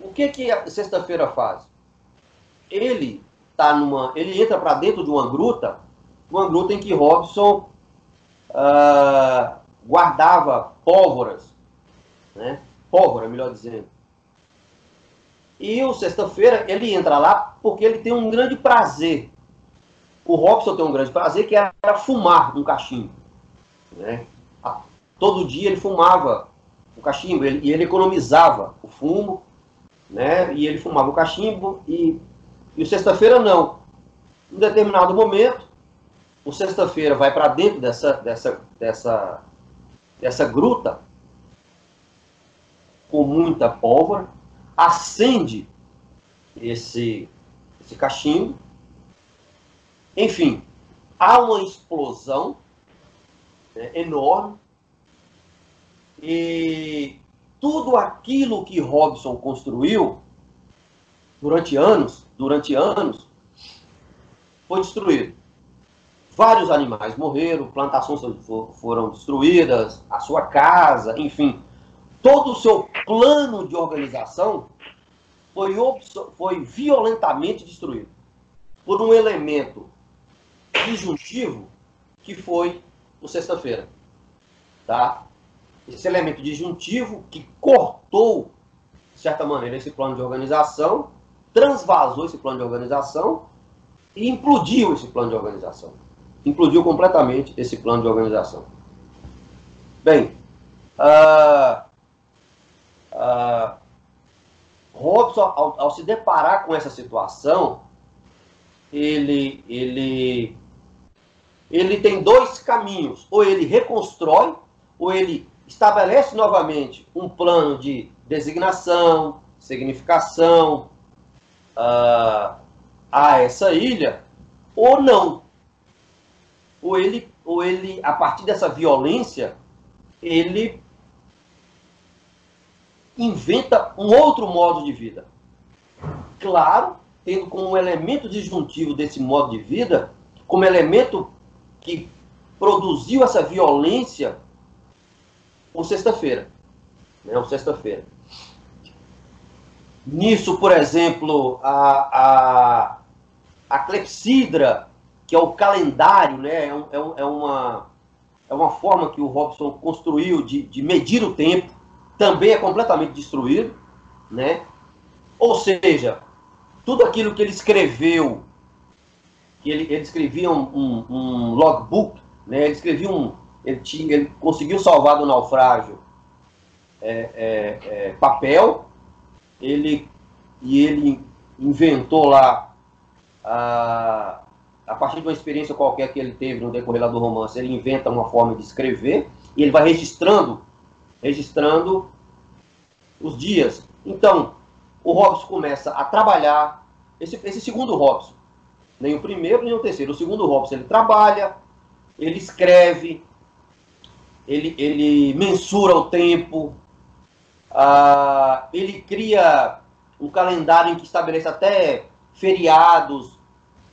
o que que a sexta-feira faz? Ele tá numa, ele entra para dentro de uma gruta, uma gruta em que Robson uh, guardava pólvoras, né? Pólvora, melhor dizendo. E o sexta-feira ele entra lá porque ele tem um grande prazer o Robson tem um grande prazer que era fumar um cachimbo. Né? Todo dia ele fumava o cachimbo ele, e ele economizava o fumo, né? e ele fumava o cachimbo, e, e o sexta-feira não. Em determinado momento, o sexta-feira vai para dentro dessa, dessa, dessa, dessa gruta com muita pólvora, acende esse, esse cachimbo, enfim, há uma explosão né, enorme e tudo aquilo que Robson construiu durante anos, durante anos, foi destruído. Vários animais morreram, plantações foram destruídas, a sua casa, enfim, todo o seu plano de organização foi, foi violentamente destruído por um elemento disjuntivo que foi o sexta-feira. Tá? Esse elemento disjuntivo que cortou, de certa maneira, esse plano de organização, transvasou esse plano de organização e implodiu esse plano de organização. Implodiu completamente esse plano de organização. Bem, uh, uh, Robson, ao, ao se deparar com essa situação, ele, ele ele tem dois caminhos. Ou ele reconstrói, ou ele estabelece novamente um plano de designação, significação uh, a essa ilha, ou não. ou ele, ou ele, a partir dessa violência, ele inventa um outro modo de vida. Claro, tendo como elemento disjuntivo desse modo de vida, como elemento que produziu essa violência, o sexta-feira. Né, o sexta-feira. Nisso, por exemplo, a, a, a clepsidra, que é o calendário, né, é, um, é, é uma, é uma forma que o Robson construiu de, de medir o tempo, também é completamente destruído, né? Ou seja, tudo aquilo que ele escreveu, que ele, ele escrevia um, um, um logbook, né? ele escrevia um. Ele, tinha, ele conseguiu salvar do naufrágio é, é, é, papel, ele, e ele inventou lá, a, a partir de uma experiência qualquer que ele teve no decorrer do romance, ele inventa uma forma de escrever e ele vai registrando, registrando os dias. Então, o Robson começa a trabalhar, esse, esse segundo Robson, nem o primeiro nem o terceiro, o segundo Robson, ele trabalha, ele escreve, ele, ele mensura o tempo, uh, ele cria um calendário em que estabelece até feriados,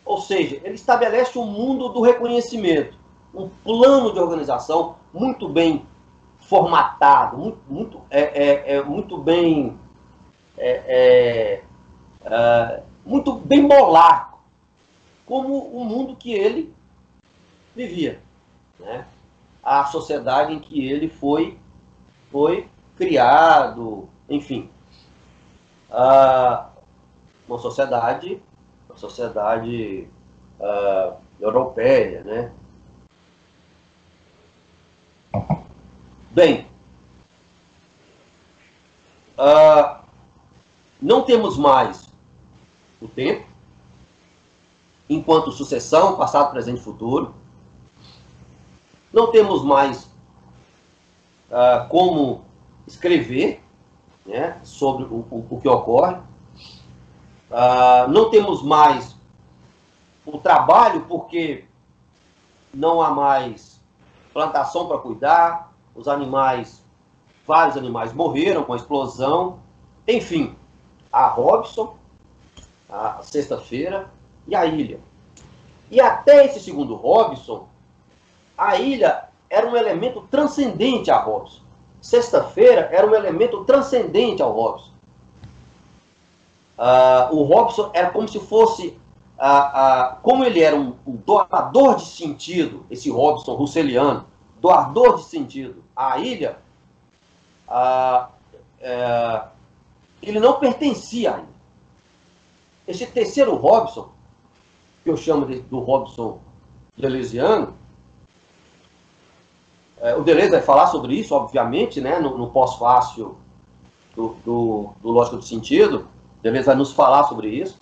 ou seja, ele estabelece um mundo do reconhecimento, um plano de organização muito bem formatado, muito, muito, é, é, é muito bem é, é, é, muito bem bolado, como o mundo que ele vivia, né? A sociedade em que ele foi, foi criado, enfim. uma sociedade, uma sociedade uh, europeia, né? Bem, uh, não temos mais o tempo, enquanto sucessão, passado, presente e futuro. Não temos mais uh, como escrever né, sobre o, o, o, que ocorre. Uh, não temos mais o trabalho, porque não há mais plantação para cuidar, os animais, vários animais morreram com a explosão. Enfim, a Robson, a sexta-feira e a ilha. E até esse segundo Robson, a ilha era um elemento transcendente a Robson. Sexta-feira era um elemento transcendente ao Robson. Uh, o Robson era como se fosse, uh, uh, como ele era um, um, doador de sentido, esse Robson russeliano, doador de sentido à ilha, ele não pertencia a ilha. Esse terceiro Robson, que eu chamo de, do Robson é, o Deleuze vai falar sobre isso, obviamente, né, no, no pós-fácil do, do, do Lógico do Sentido. Deleuze vai nos falar sobre isso.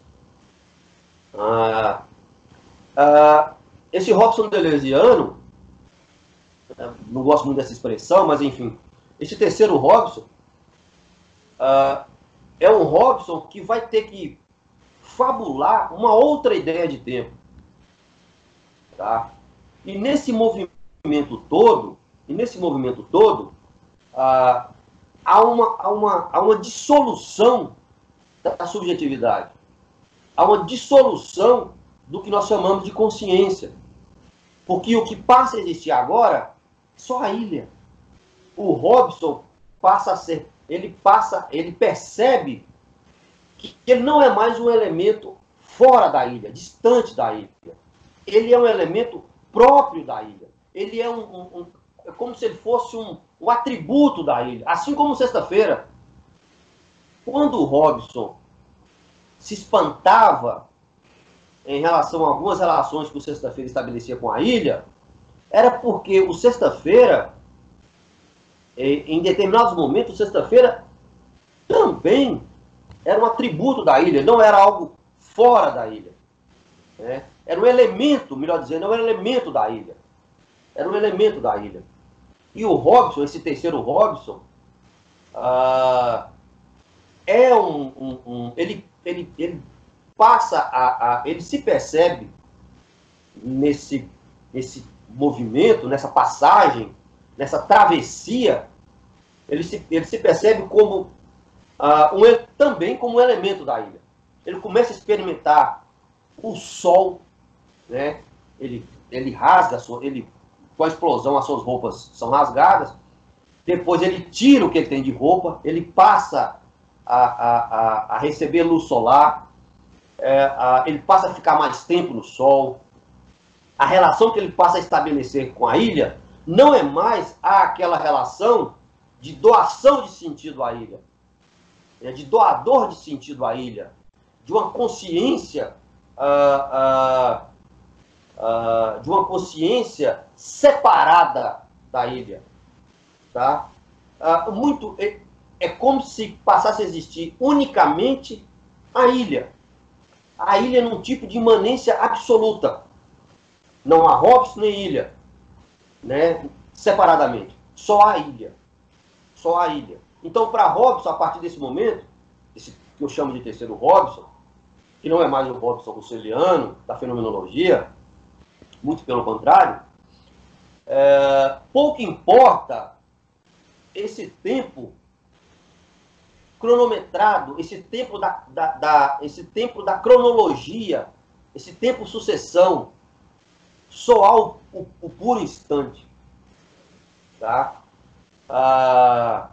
Ah, ah, esse Robson deleuziano, é, não gosto muito dessa expressão, mas enfim, esse terceiro Robson ah, é um Robson que vai ter que fabular uma outra ideia de tempo. Tá? E nesse movimento todo, e nesse movimento todo, ah, há, uma, há, uma, há uma dissolução da subjetividade. Há uma dissolução do que nós chamamos de consciência. Porque o que passa a existir agora, só a ilha. O Robson passa a ser, ele passa, ele percebe que ele não é mais um elemento fora da ilha, distante da ilha. Ele é um elemento próprio da ilha. Ele é um, um, é como se ele fosse um, um atributo da ilha. Assim como sexta-feira, quando o Robson se espantava em relação a algumas relações que o sexta-feira estabelecia com a ilha, era porque o sexta-feira, em determinados momentos, o sexta-feira também era um atributo da ilha, não era algo fora da ilha. Né? Era um elemento, melhor dizendo, era um elemento da ilha. Era um elemento da ilha. E o Robson, esse terceiro Robson, ah, é um, um, um, ele, ele, ele passa a, a, ele se percebe nesse, nesse movimento, nessa passagem, nessa travessia, ele se, ele se percebe como uh, um, também como um elemento da ilha. Ele começa a experimentar o sol, né? ele, ele rasga, ele, com a explosão as suas roupas são rasgadas, depois ele tira o que ele tem de roupa, ele passa a, a, a, receber luz solar, é, a, ele passa a ficar mais tempo no sol, a relação que ele passa a estabelecer com a ilha não é mais aquela relação de doação de sentido à ilha, é de doador de sentido à ilha, de uma consciência, uh, uh, uh, de uma consciência separada da ilha, tá? muito é, é como se passasse a existir unicamente a ilha. A ilha num tipo de imanência absoluta. Não há Hobbes nem ilha, né? Separadamente. Só a ilha. Só a ilha. Então, para Robson, a partir desse momento, esse que eu chamo de terceiro Robson, que não é mais o Robson russeliano da fenomenologia, muito pelo contrário, é, pouco importa esse tempo cronometrado, esse tempo da, da, da, esse tempo da cronologia, esse tempo sucessão, só o, o, o puro instante. Tá? Ah,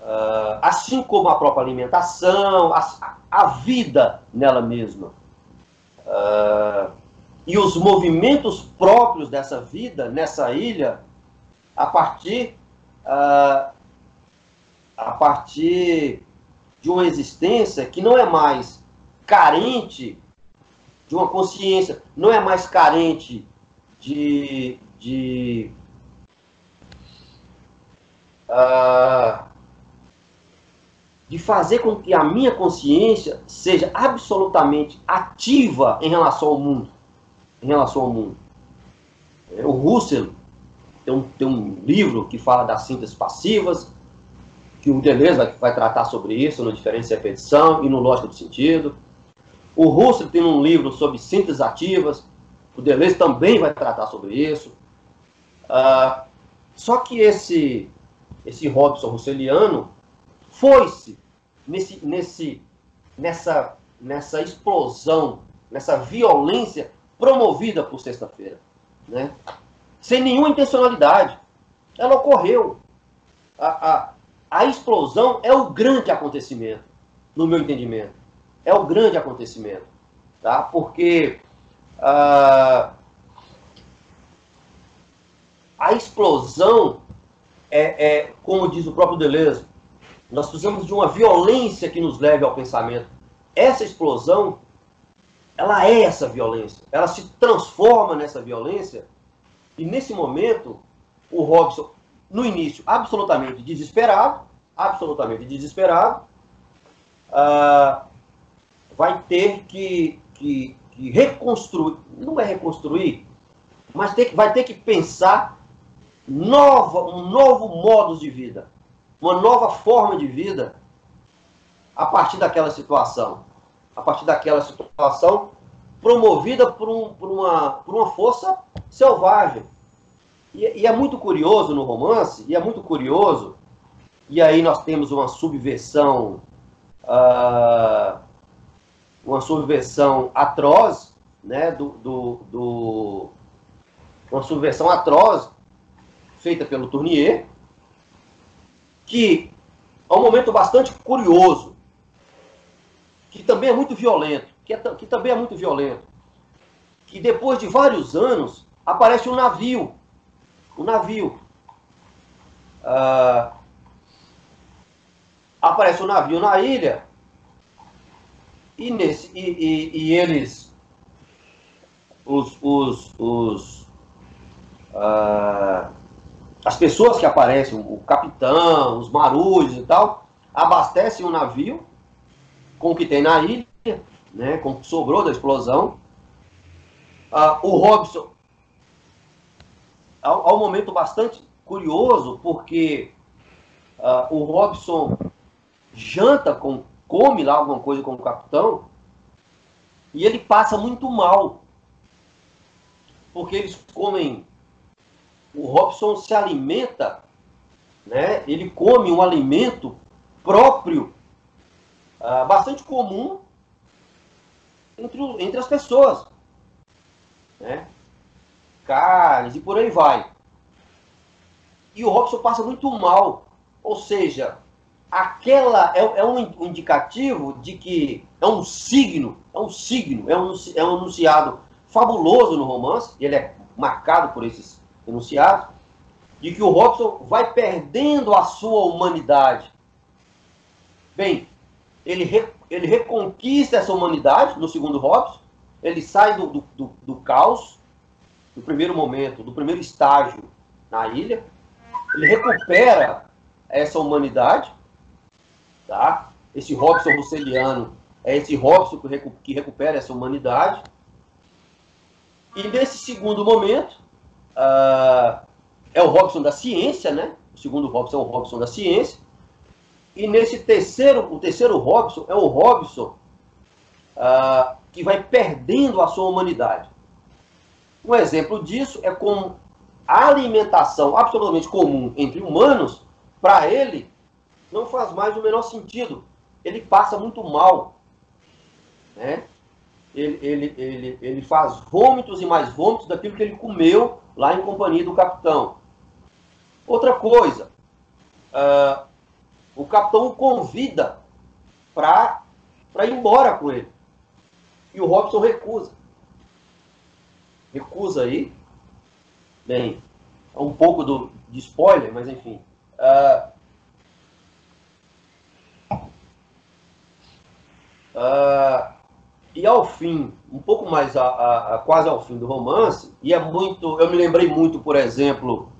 ah, assim como a própria alimentação, a, a vida nela mesma. Ah, e os movimentos próprios dessa vida nessa ilha, a partir, ah, a partir de uma existência que não é mais carente de uma consciência, não é mais carente de, de uh, de fazer com que a minha consciência seja absolutamente ativa em relação ao mundo, em relação ao mundo. É, o Russell tem um, tem um livro que fala das sínteses passivas, que o Deleuze vai, vai tratar sobre isso no Diferença e Repetição e no Lógica do Sentido. O Russell tem um livro sobre sínteses ativas, o Deleuze também vai tratar sobre isso. Uh, só que esse, esse Robson Russelliano foi-se nesse, nesse, nessa, nessa explosão, nessa violência promovida por sexta-feira. Né? Sem nenhuma intencionalidade. Ela ocorreu. A, a, a explosão é o grande acontecimento, no meu entendimento. É o grande acontecimento. Tá? Porque ah, a explosão é, é, como diz o próprio Deleuze, nós precisamos de uma violência que nos leve ao pensamento. Essa explosão, ela é essa violência. Ela se transforma nessa violência. E nesse momento, o Robson, no início, absolutamente desesperado, absolutamente desesperado, uh, vai ter que, que que reconstruir, não é reconstruir, mas ter, vai ter que pensar nova, um novo modo de vida, uma nova forma de vida a partir daquela situação, a partir daquela situação promovida por, um, por, uma, por uma força selvagem. E, e, é muito curioso no romance, e é muito curioso, e aí nós temos uma subversão uh, uma subversão atroz, né, do, do, do, uma subversão atroz feita pelo Tournier, que é um momento bastante curioso, que também é muito violento, que, é, que também é muito violento, que depois de vários anos aparece um navio, um navio, uh, aparece um navio na ilha. E, nesse, e, e, e eles, os, os, os uh, as pessoas que aparecem, o capitão, os marujos e tal, abastecem o navio com o que tem na ilha, né, com o que sobrou da explosão. Uh, o Robson, há, um momento bastante curioso, porque uh, o Robson janta com come lá alguma coisa com o capitão e ele passa muito mal. Porque eles comem o Robson se alimenta, né? Ele come um alimento próprio, uh, bastante comum entre, entre as pessoas, né? Carnes e por aí vai. E o Robson passa muito mal, ou seja, aquela é, é um indicativo de que é um signo, é um signo, é um, é um enunciado fabuloso no romance, ele é marcado por esses enunciados, de que o Robson vai perdendo a sua humanidade. Bem, ele, re, ele reconquista essa humanidade no segundo Robson, ele sai do, do, do, do caos, do primeiro momento, do primeiro estágio na ilha, ele recupera essa humanidade, tá? Esse Robson Russeliano é esse Robson que recupera essa humanidade. E nesse segundo momento, uh, é o Robson da ciência, né? O segundo Robson é o Robson da ciência. E nesse terceiro, o terceiro Robson é o Robson uh, que vai perdendo a sua humanidade. Um exemplo disso é como a alimentação absolutamente comum entre humanos, para ele, não faz mais o menor sentido. Ele passa muito mal. Né? Ele, ele, ele, ele faz vômitos e mais vômitos daquilo que ele comeu lá em companhia do capitão. Outra coisa, uh, o capitão o convida para ir embora com ele. E o Robson recusa. Recusa aí. Bem, é um pouco do, de spoiler, mas enfim. Uh, uh, e ao fim, um pouco mais a, a, a, quase ao fim do romance, e é muito. Eu me lembrei muito, por exemplo,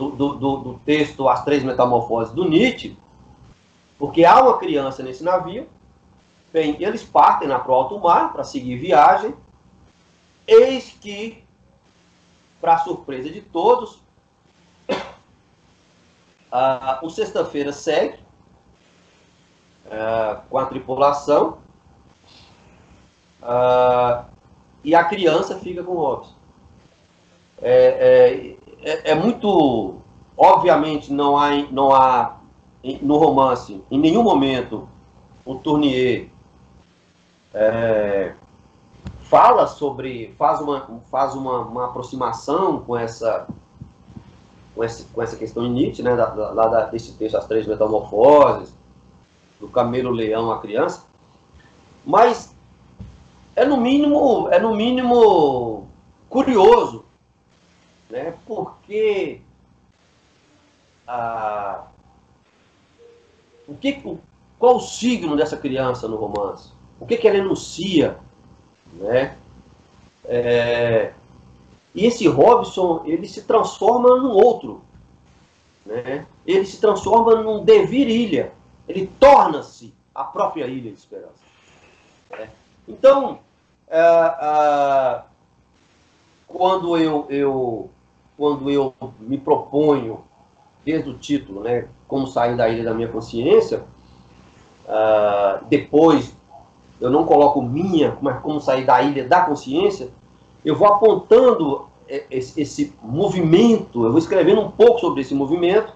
do, do, do, do texto As Três Metamorfoses do Nietzsche, porque há uma criança nesse navio, bem, eles partem lá para o alto mar para seguir viagem, eis que, para surpresa de todos, a, o sexta-feira segue uh, com a tripulação uh, e a criança fica com o Robson. É, é, é, é, muito. Obviamente, não há, não há no romance, em nenhum momento, o Tournier é, fala sobre. faz uma, faz uma, uma aproximação com essa com, esse, com essa questão de Nietzsche, né, da, da, desse texto, As Três Metamorfoses, do Camelo Leão à Criança, mas é no mínimo, é no mínimo curioso, porque a, o que, qual o signo dessa criança no romance? O que, que ela enuncia? Né? É, e esse Robson, ele se transforma num outro. Né? Ele se transforma num devir ilha. Ele torna-se a própria ilha de esperança. Né? Então, é, é, quando, eu, eu, quando eu me proponho, desde o título, né, como sair da ilha da minha consciência, uh, depois eu não coloco minha, mas como sair da ilha da consciência, eu vou apontando esse, esse, movimento, eu vou escrevendo um pouco sobre esse movimento,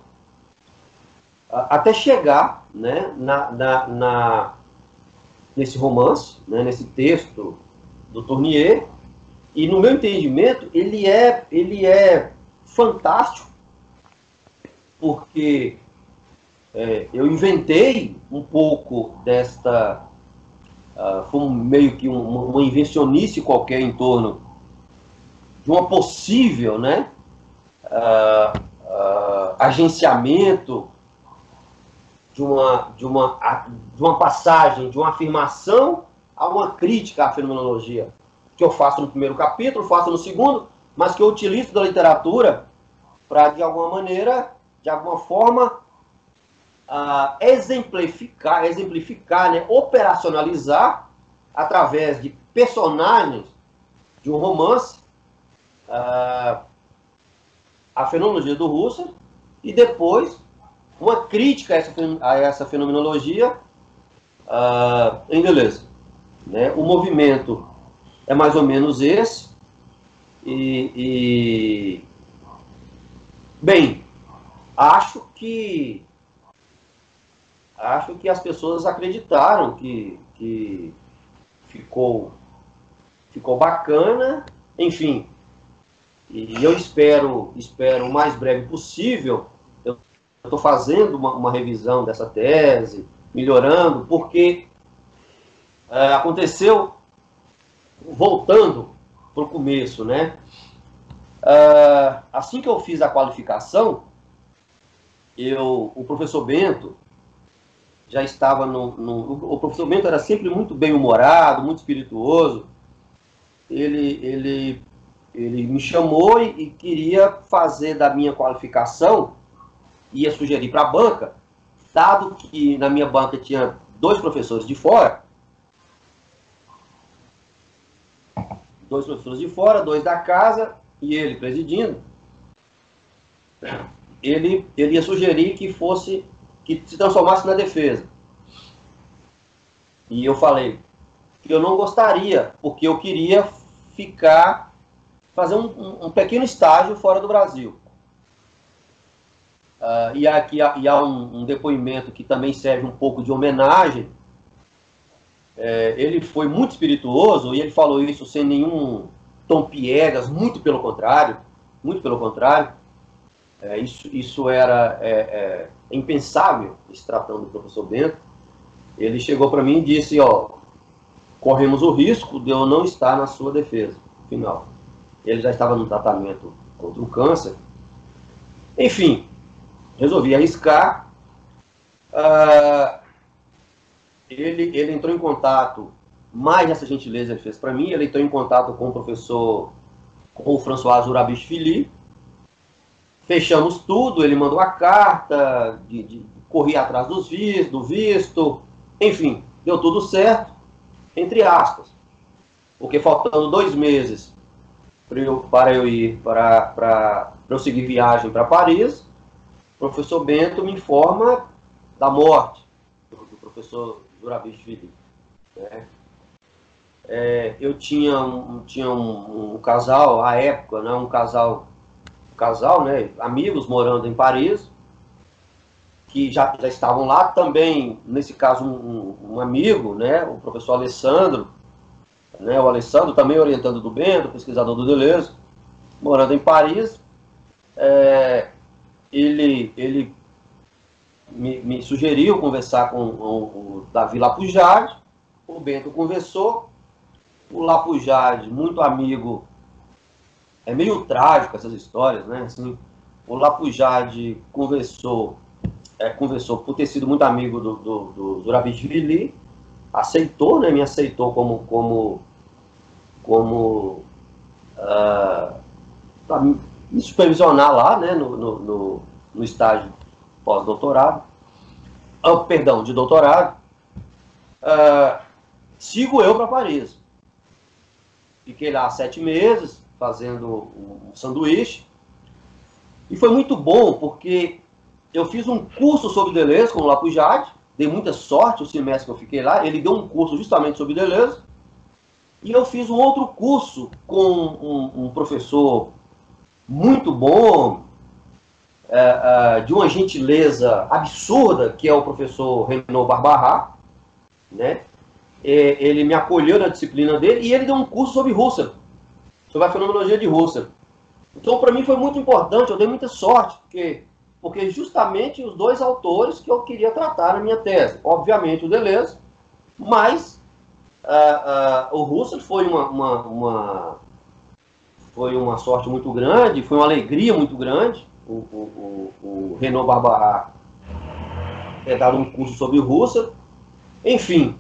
até chegar né, na, na, na nesse romance, né, nesse texto do Tournier, e no meu entendimento, ele é, ele é fantástico, porque é, eu inventei um pouco desta. Uh, foi meio que um, uma invencionice qualquer em torno de uma possível né, uh, uh, agenciamento de uma, de, uma, de uma passagem, de uma afirmação a uma crítica à fenomenologia, que eu faço no primeiro capítulo, faço no segundo, mas que eu utilizo da literatura para, de alguma maneira, de alguma forma, uh, exemplificar, exemplificar né, operacionalizar, através de personagens de um romance, uh, a fenomenologia do Husserl e depois uma crítica a essa, a essa fenomenologia uh, em Deleuze. Né? O movimento é mais ou menos esse, e, e, Bem, acho que acho que as pessoas acreditaram que, que ficou ficou bacana, enfim. E eu espero espero o mais breve possível. Eu estou fazendo uma, uma, revisão dessa tese, melhorando, porque é, aconteceu voltando para o começo, né? Uh, assim que eu fiz a qualificação, eu, o professor Bento já estava no, no, O professor Bento era sempre muito bem-humorado, muito espirituoso. Ele, ele, ele me chamou e, e queria fazer da minha qualificação, ia sugerir para a banca, dado que na minha banca tinha dois professores de fora, dois professores de fora, dois da casa, e ele presidindo, ele, ele ia sugerir que fosse, que se transformasse na defesa. E eu falei que eu não gostaria, porque eu queria ficar, fazer um, um pequeno estágio fora do Brasil. Uh, e aqui há, e há um, um, depoimento que também serve um pouco de homenagem. É, ele foi muito espirituoso e ele falou isso sem nenhum tom piegas, muito pelo contrário, muito pelo contrário. É, isso, isso era é, é, impensável, se tratando do professor Bento. Ele chegou para mim e disse, ó, corremos o risco de eu não estar na sua defesa final. Ele já estava no tratamento contra o câncer. Enfim, resolvi arriscar. Uh, ele, ele entrou em contato mais essa gentileza ele fez para mim. Ele entrou em contato com o professor, com o François Urabich Fili. Fechamos tudo, ele mandou a carta, de, de corri atrás dos do visto, enfim, deu tudo certo, entre aspas. Porque faltando dois meses para eu, para eu ir para, para, para eu seguir viagem para Paris, o professor Bento me informa da morte do professor Jurabich Fili. Né? é, eu tinha, um, tinha um, um, casal, à época, né, um casal, casal, né, amigos morando em Paris, que já, já estavam lá também, nesse caso, um, um amigo, né, o professor Alessandro, né, o Alessandro também orientando do Bento, pesquisador do Deleuze, morando em Paris, é, ele, ele me, me, sugeriu conversar com, com o Davi Lapujard, o Bento conversou, o Lapujade, muito amigo, é meio trágico essas histórias, né? Assim, o Lapujade conversou, é, conversou por ter sido muito amigo do, do, do Zuravishvili, aceitou, né? Me aceitou como, como, como uh, para me supervisionar lá, né? No, no, no, no estágio pós-doutorado, oh, perdão, de doutorado. Uh, sigo eu para Paris. Fiquei lá sete meses fazendo um sanduíche. E foi muito bom, porque eu fiz um curso sobre Deleuze com o Lapujade, dei muita sorte o semestre que eu fiquei lá, ele deu um curso justamente sobre Deleuze, e eu fiz um outro curso com um, um professor muito bom, é, é, de uma gentileza absurda, que é o professor Renaud Barbará, né? ele me acolheu na disciplina dele e ele deu um curso sobre Husserl, sobre a fenomenologia de Husserl. Então, para mim foi muito importante, eu dei muita sorte, porque, porque justamente os dois autores que eu queria tratar na minha tese. Obviamente o Deleuze, mas uh, uh, o Husserl foi uma, uma, uma, foi uma sorte muito grande, foi uma alegria muito grande. O, o, o, o Renaud Barbarat ter dado um curso sobre Husserl. Enfim,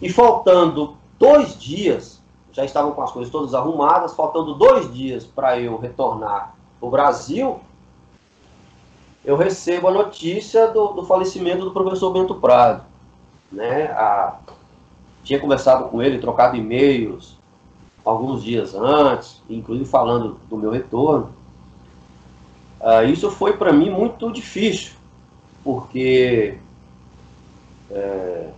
e faltando dois dias, já estavam com as coisas todas arrumadas, faltando dois dias para eu retornar para o Brasil, eu recebo a notícia do, do, falecimento do professor Bento Prado. Né? A, tinha conversado com ele, trocado e-mails alguns dias antes, inclusive falando do meu retorno. Uh, isso foi para mim muito difícil, porque é,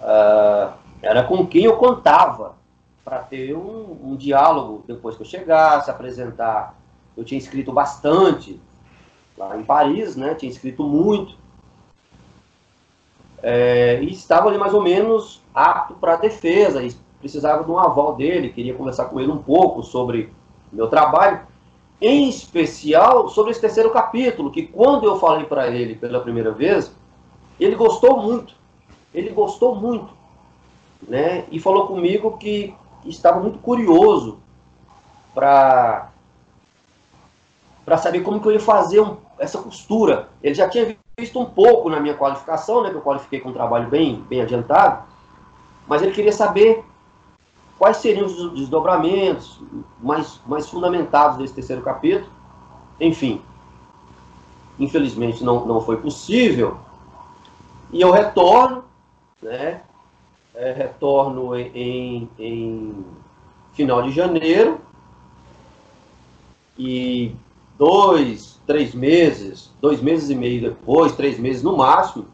uh, era com quem eu contava para ter um, um, diálogo depois que eu chegasse, apresentar eu tinha escrito bastante lá em Paris, né? Tinha escrito muito. É, e estava ali mais ou menos apto para a defesa, e precisava de um aval dele, queria conversar com ele um pouco sobre meu trabalho, em especial sobre esse terceiro capítulo, que quando eu falei para ele pela primeira vez, ele gostou muito, ele gostou muito, né? E falou comigo que estava muito curioso para para saber como que eu ia fazer um, essa costura. Ele já tinha visto um pouco na minha qualificação, né, que eu qualifiquei com um trabalho bem, bem adiantado, mas ele queria saber quais seriam os desdobramentos mais, mais fundamentados desse terceiro capítulo. Enfim, infelizmente não, não foi possível. E eu retorno, né, é, retorno em, em final de janeiro, e dois, três meses, dois meses e meio depois, três meses no máximo,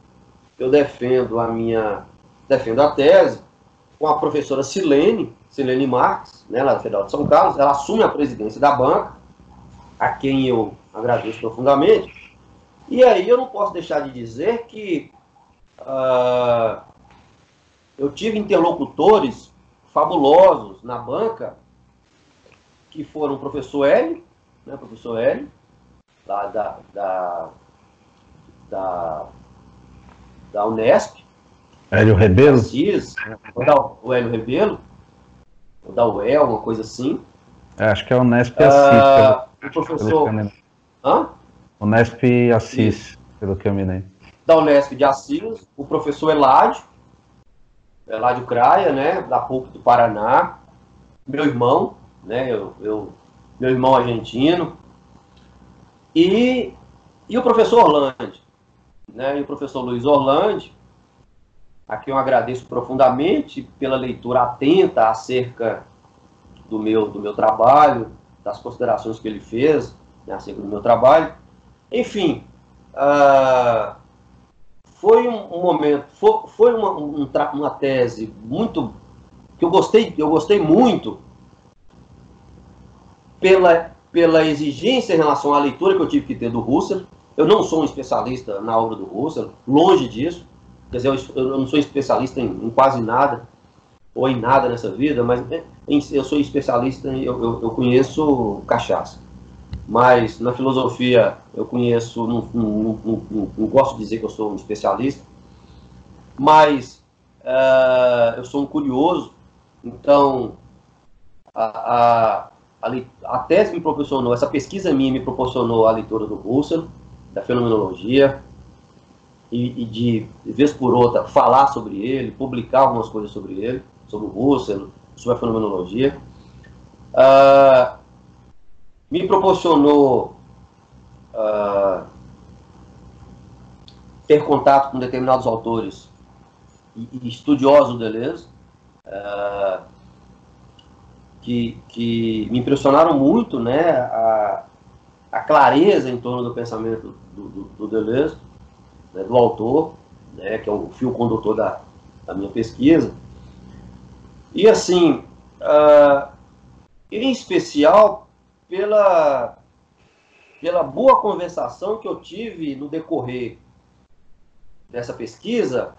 eu defendo a minha, defendo a tese com a professora Silene, Silene Marques, né, lá da Federal de São Carlos, ela assume a presidência da banca, a quem eu agradeço profundamente, e aí eu não posso deixar de dizer que uh, eu tive interlocutores fabulosos na banca, que foram o professor Hélio, né, professor Hélio, da, da, da, da Unesp. Hélio Rebelo? Assis, o Hélio Rebelo, ou da UEL, uma coisa assim. É, acho que é Unesp Assis. Uh, pelo, o professor... Hã? Unesp Assis, Isso. pelo que eu me lembro. Da Unesp de Assis, o professor Eládio, Eládio Craia, né, da PUC do Paraná, meu irmão, né, eu, eu meu irmão argentino, e, e o professor Orlando, né, e o professor Luiz Orlando, a quem eu agradeço profundamente pela leitura atenta acerca do meu, do meu trabalho, das considerações que ele fez né, acerca do meu trabalho. Enfim, uh, foi um, momento, foi, foi uma, um, uma tese muito que eu gostei, eu gostei muito pela, pela exigência em relação à leitura que eu tive que ter do Russell. Eu não sou um especialista na obra do Russell, longe disso. Quer dizer, eu, eu não sou especialista em, em, quase nada, ou em nada nessa vida, mas em, eu sou especialista, em, eu, eu, eu, conheço cachaça. Mas na filosofia eu conheço, não, não, não, não, gosto de dizer que eu sou um especialista, mas uh, eu sou um curioso, então a, a a, a tese me proporcionou, essa pesquisa minha me proporcionou a leitura do Russell, da fenomenologia, e, e, de, vez por outra, falar sobre ele, publicar algumas coisas sobre ele, sobre o Russell, sobre a fenomenologia. Uh, me proporcionou uh, ter contato com determinados autores e, e estudiosos do Deleuze. Uh, que, que me impressionaram muito, né, a, a clareza em torno do pensamento do, do, do Deleuze, né, do autor, né, que é o fio condutor da, da minha pesquisa. E assim, uh, em especial pela, pela boa conversação que eu tive no decorrer dessa pesquisa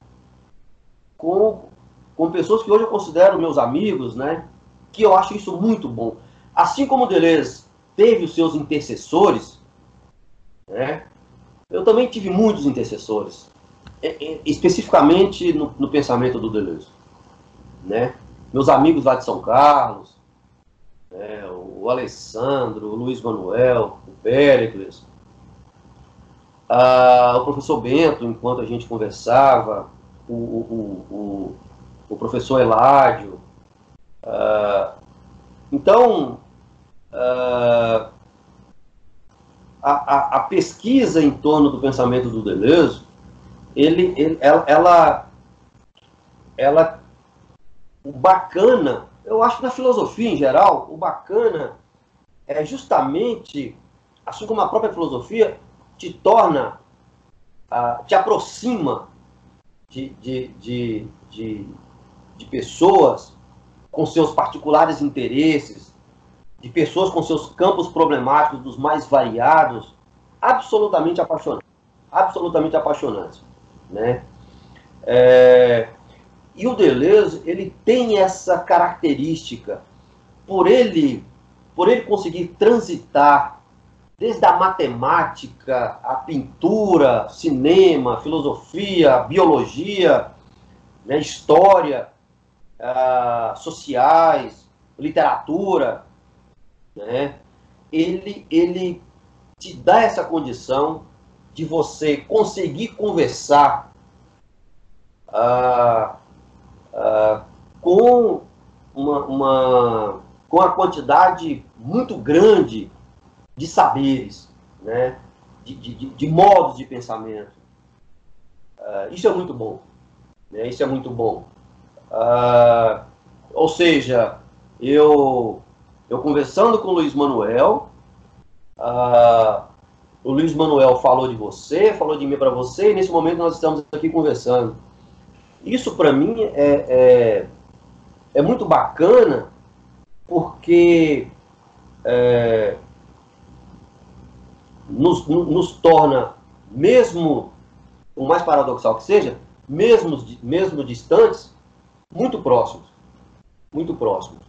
com, com pessoas que hoje eu considero meus amigos, né? que eu acho isso muito bom. Assim como Deleuze teve os seus intercessores, né, eu também tive muitos intercessores, especificamente no, no pensamento do Deleuze. Né? Meus amigos lá de São Carlos, né, o Alessandro, o Luiz Manuel, o Péricles, ah, o professor Bento, enquanto a gente conversava, o, o, o, o professor Eládio, Uh, então, uh, a, a, a, pesquisa em torno do pensamento do Deleuze, ele, ele, ela, ela, ela, o bacana, eu acho que na filosofia em geral, o bacana é justamente, assim como a própria filosofia, te torna, uh, te aproxima de, de, de, de, de pessoas com seus particulares interesses, de pessoas com seus campos problemáticos dos mais variados, absolutamente apaixonante, absolutamente apaixonante, né? É, e o Deleuze, ele tem essa característica, por ele, por ele conseguir transitar desde a matemática, a pintura, cinema, filosofia, biologia, né, história, uh, sociais, literatura, né, ele, ele te dá essa condição de você conseguir conversar uh, uh, com uma, uma, com a quantidade muito grande de saberes, né? de, de, de modos de pensamento. Uh, isso é muito bom. Né? Isso é muito bom. Uh, ou seja, eu, eu conversando com o Luiz Manuel, uh, o Luiz Manuel falou de você, falou de mim para você, e nesse momento nós estamos aqui conversando. Isso para mim é, é, é, muito bacana, porque é, nos, nos torna, mesmo o mais paradoxal que seja, mesmo, mesmo distantes, muito próximos. Muito próximos.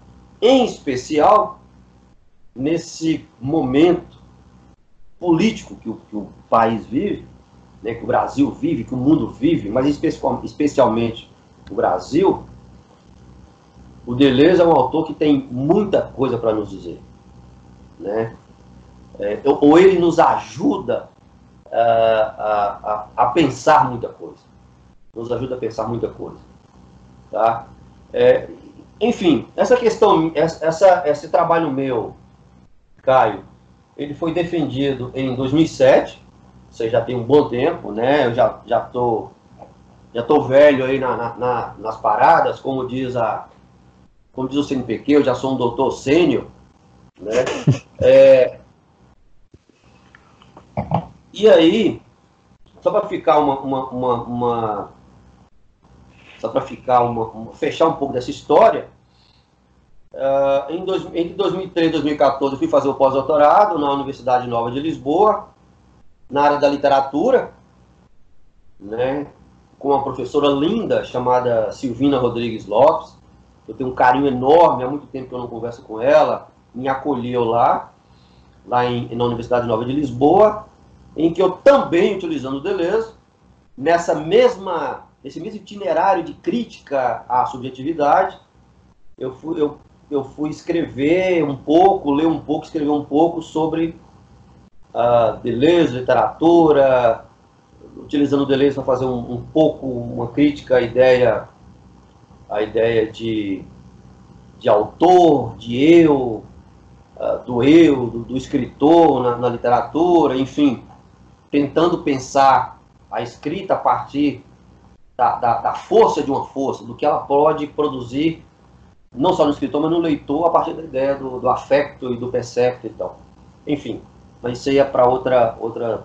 Em especial, nesse momento político que o, que o país vive, né, que o Brasil vive, que o mundo vive, mas especialmente o Brasil, o Deleuze é um autor que tem muita coisa para nos dizer. Né? É, ou ele nos ajuda a, a, a, pensar muita coisa. Nos ajuda a pensar muita coisa. Tá? É, enfim, essa questão, essa, esse trabalho meu, Caio, ele foi defendido em 2007, você já tem um bom tempo, né? Eu já, já, tô, já tô velho aí na, na, na, nas paradas, como diz, a, como diz o CNPq, eu já sou um doutor sênior, né? <laughs> É, e aí, só para ficar uma, uma, uma, uma só para ficar uma, uma, fechar um pouco dessa história, uh, em dois, entre 2013 e 2014 eu fui fazer o pós-doutorado na Universidade Nova de Lisboa, na área da literatura, né, com uma professora linda chamada Silvina Rodrigues Lopes. Eu tenho um carinho enorme, há muito tempo que eu não converso com ela, me acolheu lá, lá em, na Universidade Nova de Lisboa em que eu também, utilizando o Deleuze, nessa mesma, nesse mesmo itinerário de crítica à subjetividade, eu fui, eu, eu fui escrever um pouco, ler um pouco, escrever um pouco sobre uh, Deleuze, literatura, utilizando Deleuze para fazer um, um, pouco uma crítica à ideia, à ideia de, de autor, de eu, uh, do eu, do, do escritor na, na literatura, enfim tentando pensar a escrita a partir da, da, da, força de uma força, do que ela pode produzir, não só no escritor, mas no leitor, a partir da ideia do, do afecto e do percepto e tal. Enfim, mas isso aí é para outra, outra,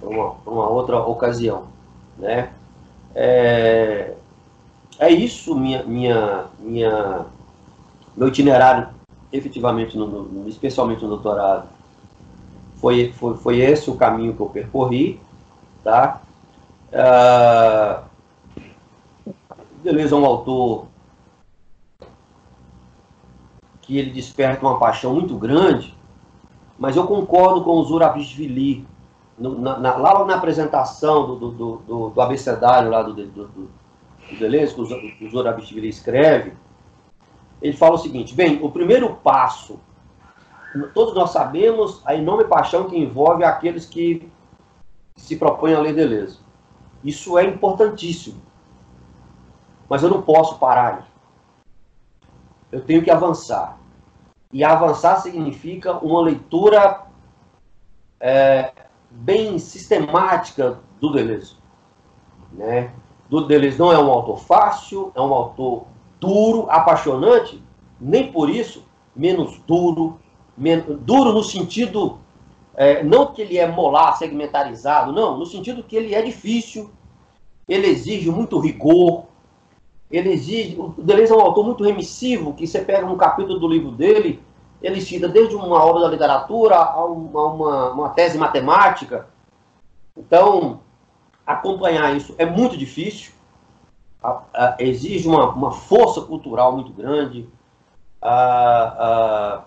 uma, uma, outra ocasião. Né? É, é isso, minha, minha, minha, meu itinerário, efetivamente, no, no, especialmente no doutorado foi, foi, foi esse o caminho que eu percorri, tá? Uh, Deleuze é um autor que ele desperta uma paixão muito grande, mas eu concordo com o Zurabishvili, na, na, lá na apresentação do, do, do, do abecedário lá do, do, do Deleuze, que o Zurabishvili escreve, ele fala o seguinte, bem, o primeiro passo todos nós sabemos a enorme paixão que envolve aqueles que se propõem a ler Deleuze. Isso é importantíssimo. Mas eu não posso parar. Eu tenho que avançar. E avançar significa uma leitura é, bem sistemática do Deleuze. Né? Do Deleuze não é um autor fácil, é um autor duro, apaixonante, nem por isso menos duro, duro no sentido, é, não que ele é molar, segmentarizado, não, no sentido que ele é difícil, ele exige muito rigor, ele exige. O Deleuze é um autor muito remissivo, que você pega um capítulo do livro dele, ele cita desde uma obra da literatura a uma, uma, tese matemática. Então, acompanhar isso é muito difícil, a, a, exige uma, uma, força cultural muito grande. A,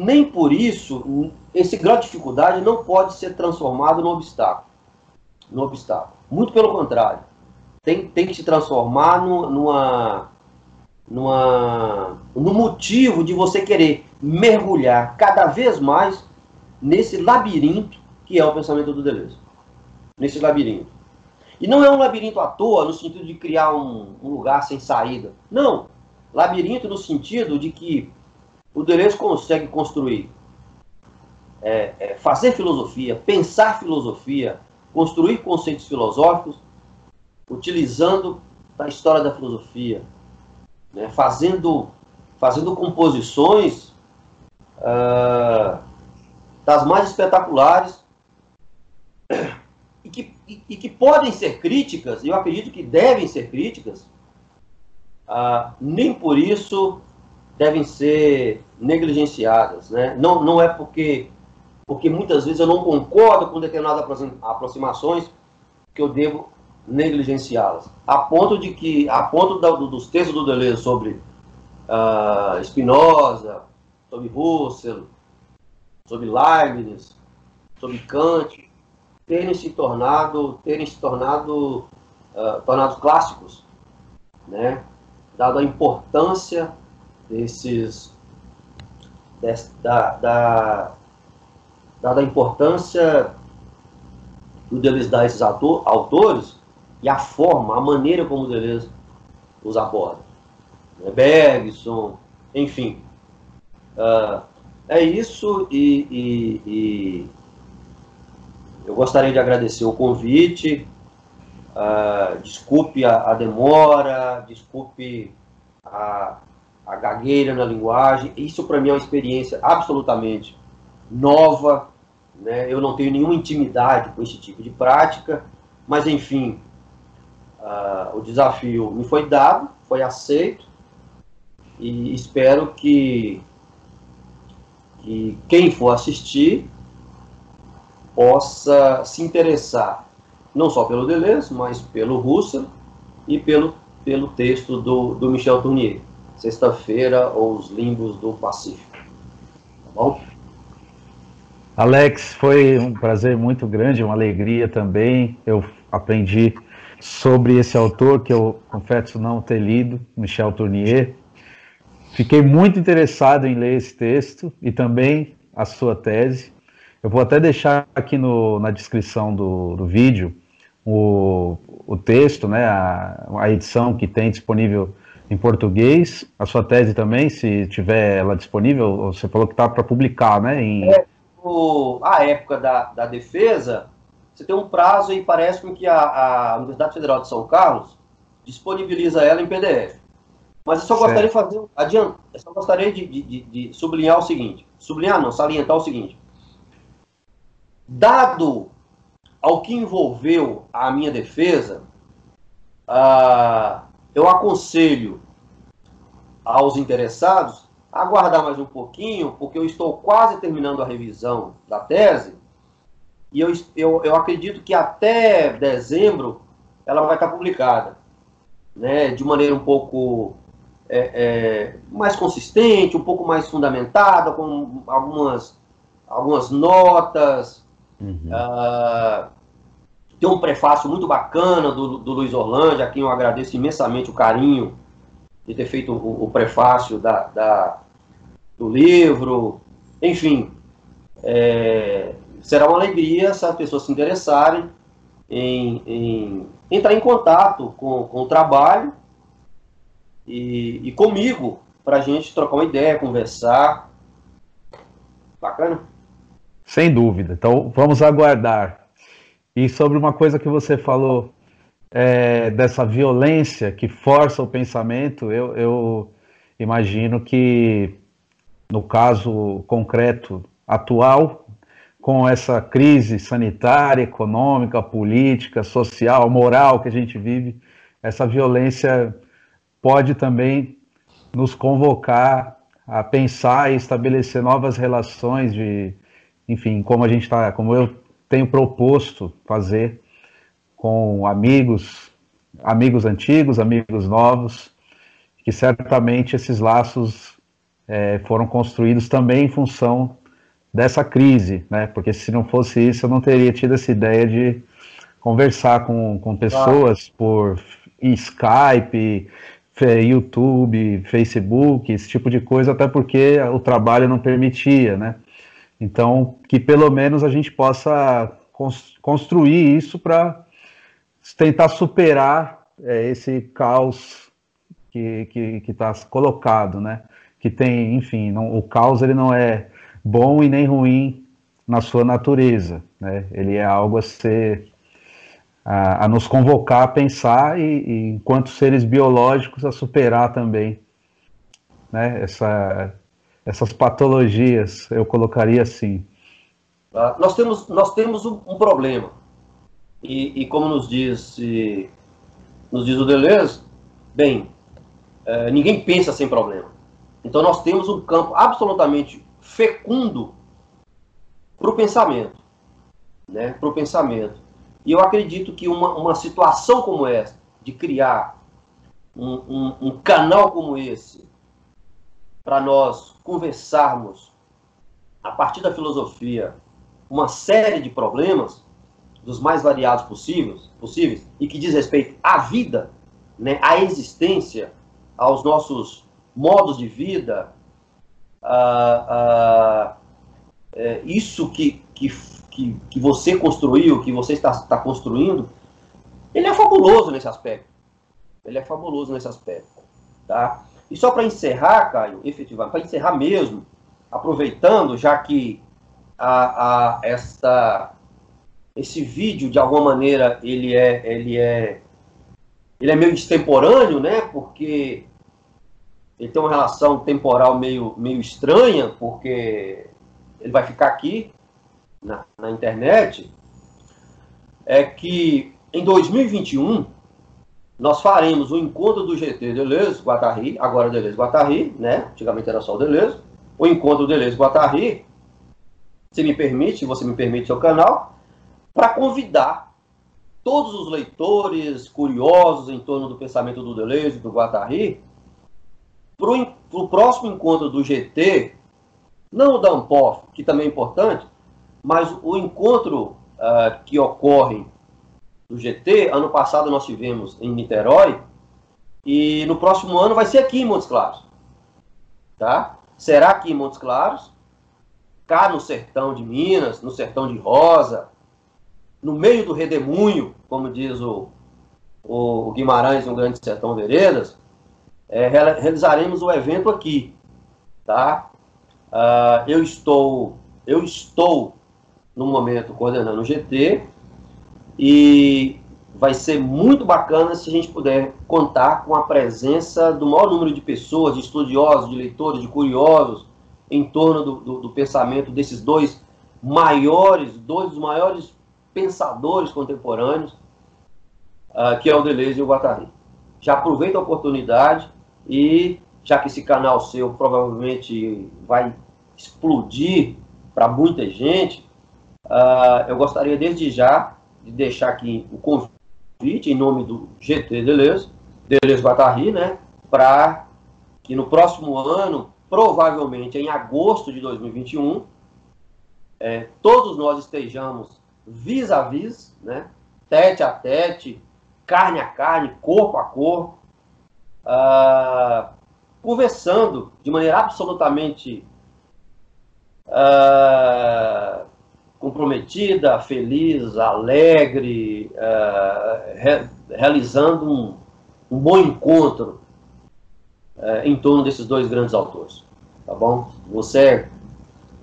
nem por isso, esse grau de dificuldade não pode ser transformado no obstáculo. No obstáculo. Muito pelo contrário. Tem, tem que se transformar no, numa, numa, no motivo de você querer mergulhar cada vez mais nesse labirinto que é o pensamento do Deleuze. Nesse labirinto. E não é um labirinto à toa, no sentido de criar um, um lugar sem saída. Não. Labirinto no sentido de que o Deleuze consegue construir, é, é, fazer filosofia, pensar filosofia, construir conceitos filosóficos, utilizando a história da filosofia, né, fazendo, fazendo composições uh, das mais espetaculares e que, e, e, que podem ser críticas, e eu acredito que devem ser críticas, uh, nem por isso devem ser negligenciadas. Né? Não, não é porque, porque muitas vezes eu não concordo com determinadas aproximações que eu devo negligenciá-las. A ponto de que, a ponto da, dos textos do Deleuze sobre uh, Spinoza, sobre Husserl, sobre Leibniz, sobre Kant, terem se tornado, terem se tornado, uh, tornados clássicos, né? Dada a importância desses, des, da, da, dada a importância que o Deleuze dá a esses ator, autores, e a forma, a maneira como Deleuze os aborda. Né? Bergson, enfim. Uh, é isso e, e, e, eu gostaria de agradecer o convite. Uh, desculpe a, a, demora, desculpe a, a gagueira na linguagem. Isso para mim é uma experiência absolutamente nova. Né? Eu não tenho nenhuma intimidade com esse tipo de prática, mas enfim, Uh, o desafio me foi dado, foi aceito e espero que, que quem for assistir possa se interessar não só pelo Deleuze, mas pelo Russell e pelo, pelo texto do, do Michel Tournier, Sexta-feira ou os Limbos do Pacífico. Tá bom? Alex, foi um prazer muito grande, uma alegria também. Eu aprendi sobre esse autor que eu confesso não ter lido, Michel Tournier. Fiquei muito interessado em ler esse texto e também a sua tese. Eu vou até deixar aqui no, na descrição do, do vídeo o, o texto, né, a, a edição que tem disponível em português, a sua tese também, se tiver ela disponível, você falou que está para publicar, né? Em... É, o, a época da, da defesa, você tem um prazo e parece com que a, a, Universidade Federal de São Carlos disponibiliza ela em PDF. Mas eu só certo. gostaria de fazer, adianta, eu só gostaria de, de, de, sublinhar o seguinte, sublinhar não, salientar o seguinte. Dado ao que envolveu a minha defesa, uh, eu aconselho aos interessados a aguardar mais um pouquinho, porque eu estou quase terminando a revisão da tese, e eu, eu, eu acredito que até dezembro ela vai estar publicada, né, de maneira um pouco é, é, mais consistente, um pouco mais fundamentada, com algumas, algumas notas. Uhum. Uh, tem um prefácio muito bacana do, do Luiz Orlando, a quem eu agradeço imensamente o carinho de ter feito o, o prefácio da, da, do livro. Enfim, é, será uma alegria se as pessoas se interessarem em, em entrar em contato com, com o trabalho e, e comigo para a gente trocar uma ideia, conversar. Bacana? Sem dúvida. Então vamos aguardar. E sobre uma coisa que você falou é, dessa violência que força o pensamento, eu, eu imagino que no caso concreto atual com essa crise sanitária, econômica, política, social, moral que a gente vive, essa violência pode também nos convocar a pensar e estabelecer novas relações de, enfim, como a gente está, como eu tenho proposto fazer com amigos, amigos antigos, amigos novos, que certamente esses laços é, foram construídos também em função dessa crise, né? Porque se não fosse isso, eu não teria tido essa ideia de conversar com, com pessoas por Skype, YouTube, Facebook, esse tipo de coisa, até porque o trabalho não permitia, né? Então, que pelo menos a gente possa construir isso para tentar superar é, esse caos que está colocado, né? Que tem, enfim, não, o caos ele não é bom e nem ruim na sua natureza, né? Ele é algo a ser a, a nos convocar a pensar e, e, enquanto seres biológicos, a superar também né, essa, essas patologias, eu colocaria assim. Ah, nós temos, nós temos um, um problema, e, e, como nos diz, nos diz o Deleuze, bem, é, ninguém pensa sem problema. Então nós temos um campo absolutamente fecundo para o pensamento, né? Para o pensamento. E eu acredito que uma, uma situação como essa, de criar um, um, um canal como esse, para nós conversarmos, a partir da filosofia, uma série de problemas, dos mais variados possíveis, possíveis e que diz respeito à vida, né, à existência, aos nossos modos de vida, a, a, é, isso que, que que, que você construiu, que você está, está construindo, ele é fabuloso nesse aspecto. Ele é fabuloso nesse aspecto. Tá? E só para encerrar, Caio, efetivamente, para encerrar mesmo, aproveitando, já que a, a, essa, esse vídeo, de alguma maneira, ele é, ele é, ele é meio extemporâneo, né? Porque ele tem uma relação temporal meio, meio estranha, porque ele vai ficar aqui na, na internet é que em 2021 nós faremos o encontro do GT Deleuze Guattari, agora Deleuze Guattari, né? Antigamente era só o Deleuze. O encontro Deleuze Guattari, se me permite, você me permite seu canal, para convidar todos os leitores curiosos em torno do pensamento do Deleuze, do Guattari, para o próximo encontro do GT, não o da que também é importante, mas o encontro uh, que ocorre do GT, ano passado nós tivemos em Niterói, e no próximo ano vai ser aqui em Montes Claros. Tá? Será aqui em Montes Claros, cá no sertão de Minas, no sertão de Rosa, no meio do redemunho, como diz o, o Guimarães no Grande Sertão Veredas, é, realizaremos o evento aqui. Tá? Uh, eu estou eu estou no momento coordenando o GT e vai ser muito bacana se a gente puder contar com a presença do maior número de pessoas, de estudiosos, de leitores, de curiosos, em torno do, do, do pensamento desses dois maiores, dois dos maiores pensadores contemporâneos, uh, que é o Deleuze e o Guattari. Já aproveito a oportunidade e, já que esse canal seu provavelmente vai explodir para muita gente, Uh, eu gostaria desde já de deixar aqui o convite em nome do GT Deleuze, Deleuze Guattari, né, para que no próximo ano, provavelmente em agosto de 2021, é, todos nós estejamos vis a vis, né, tete a tete, carne a carne, corpo a corpo, uh, conversando de maneira absolutamente uh, comprometida, feliz, alegre, uh, re, realizando um, um, bom encontro uh, em torno desses dois grandes autores. Tá bom? Você é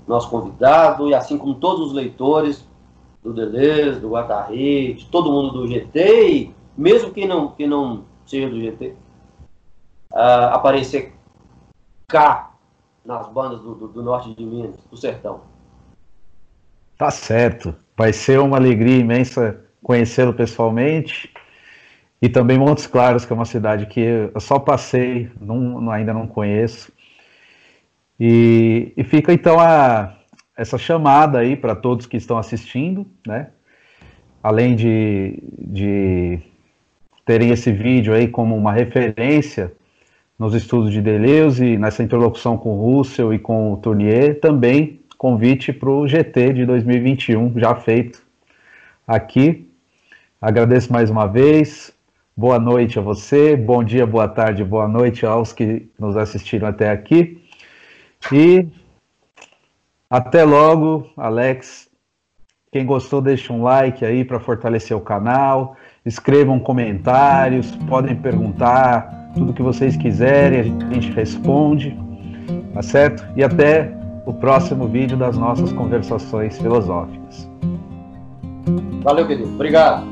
nosso convidado, e assim como todos os leitores do Deleuze, do Guattari, de todo mundo do GT, e mesmo que não, que não seja do GT, uh, ah, aparecer cá nas bandas do, do, do norte de Minas, do sertão. Tá certo. Vai ser uma alegria imensa conhecê-lo pessoalmente. E também Montes Claros, que é uma cidade que eu só passei, não, ainda não conheço. E, e fica então a, essa chamada aí para todos que estão assistindo, né? Além de, de terem esse vídeo aí como uma referência nos estudos de Deleuze, nessa interlocução com Russell e com Tournier, também convite para o GT de 2021, já feito aqui. Agradeço mais uma vez. Boa noite a você, bom dia, boa tarde, boa noite aos que nos assistiram até aqui. E até logo, Alex. Quem gostou, deixa um like aí para fortalecer o canal. Escrevam comentários, podem perguntar tudo que vocês quiserem, a gente responde, tá certo? E até o próximo vídeo das nossas conversações filosóficas. Valeu, querido. Obrigado.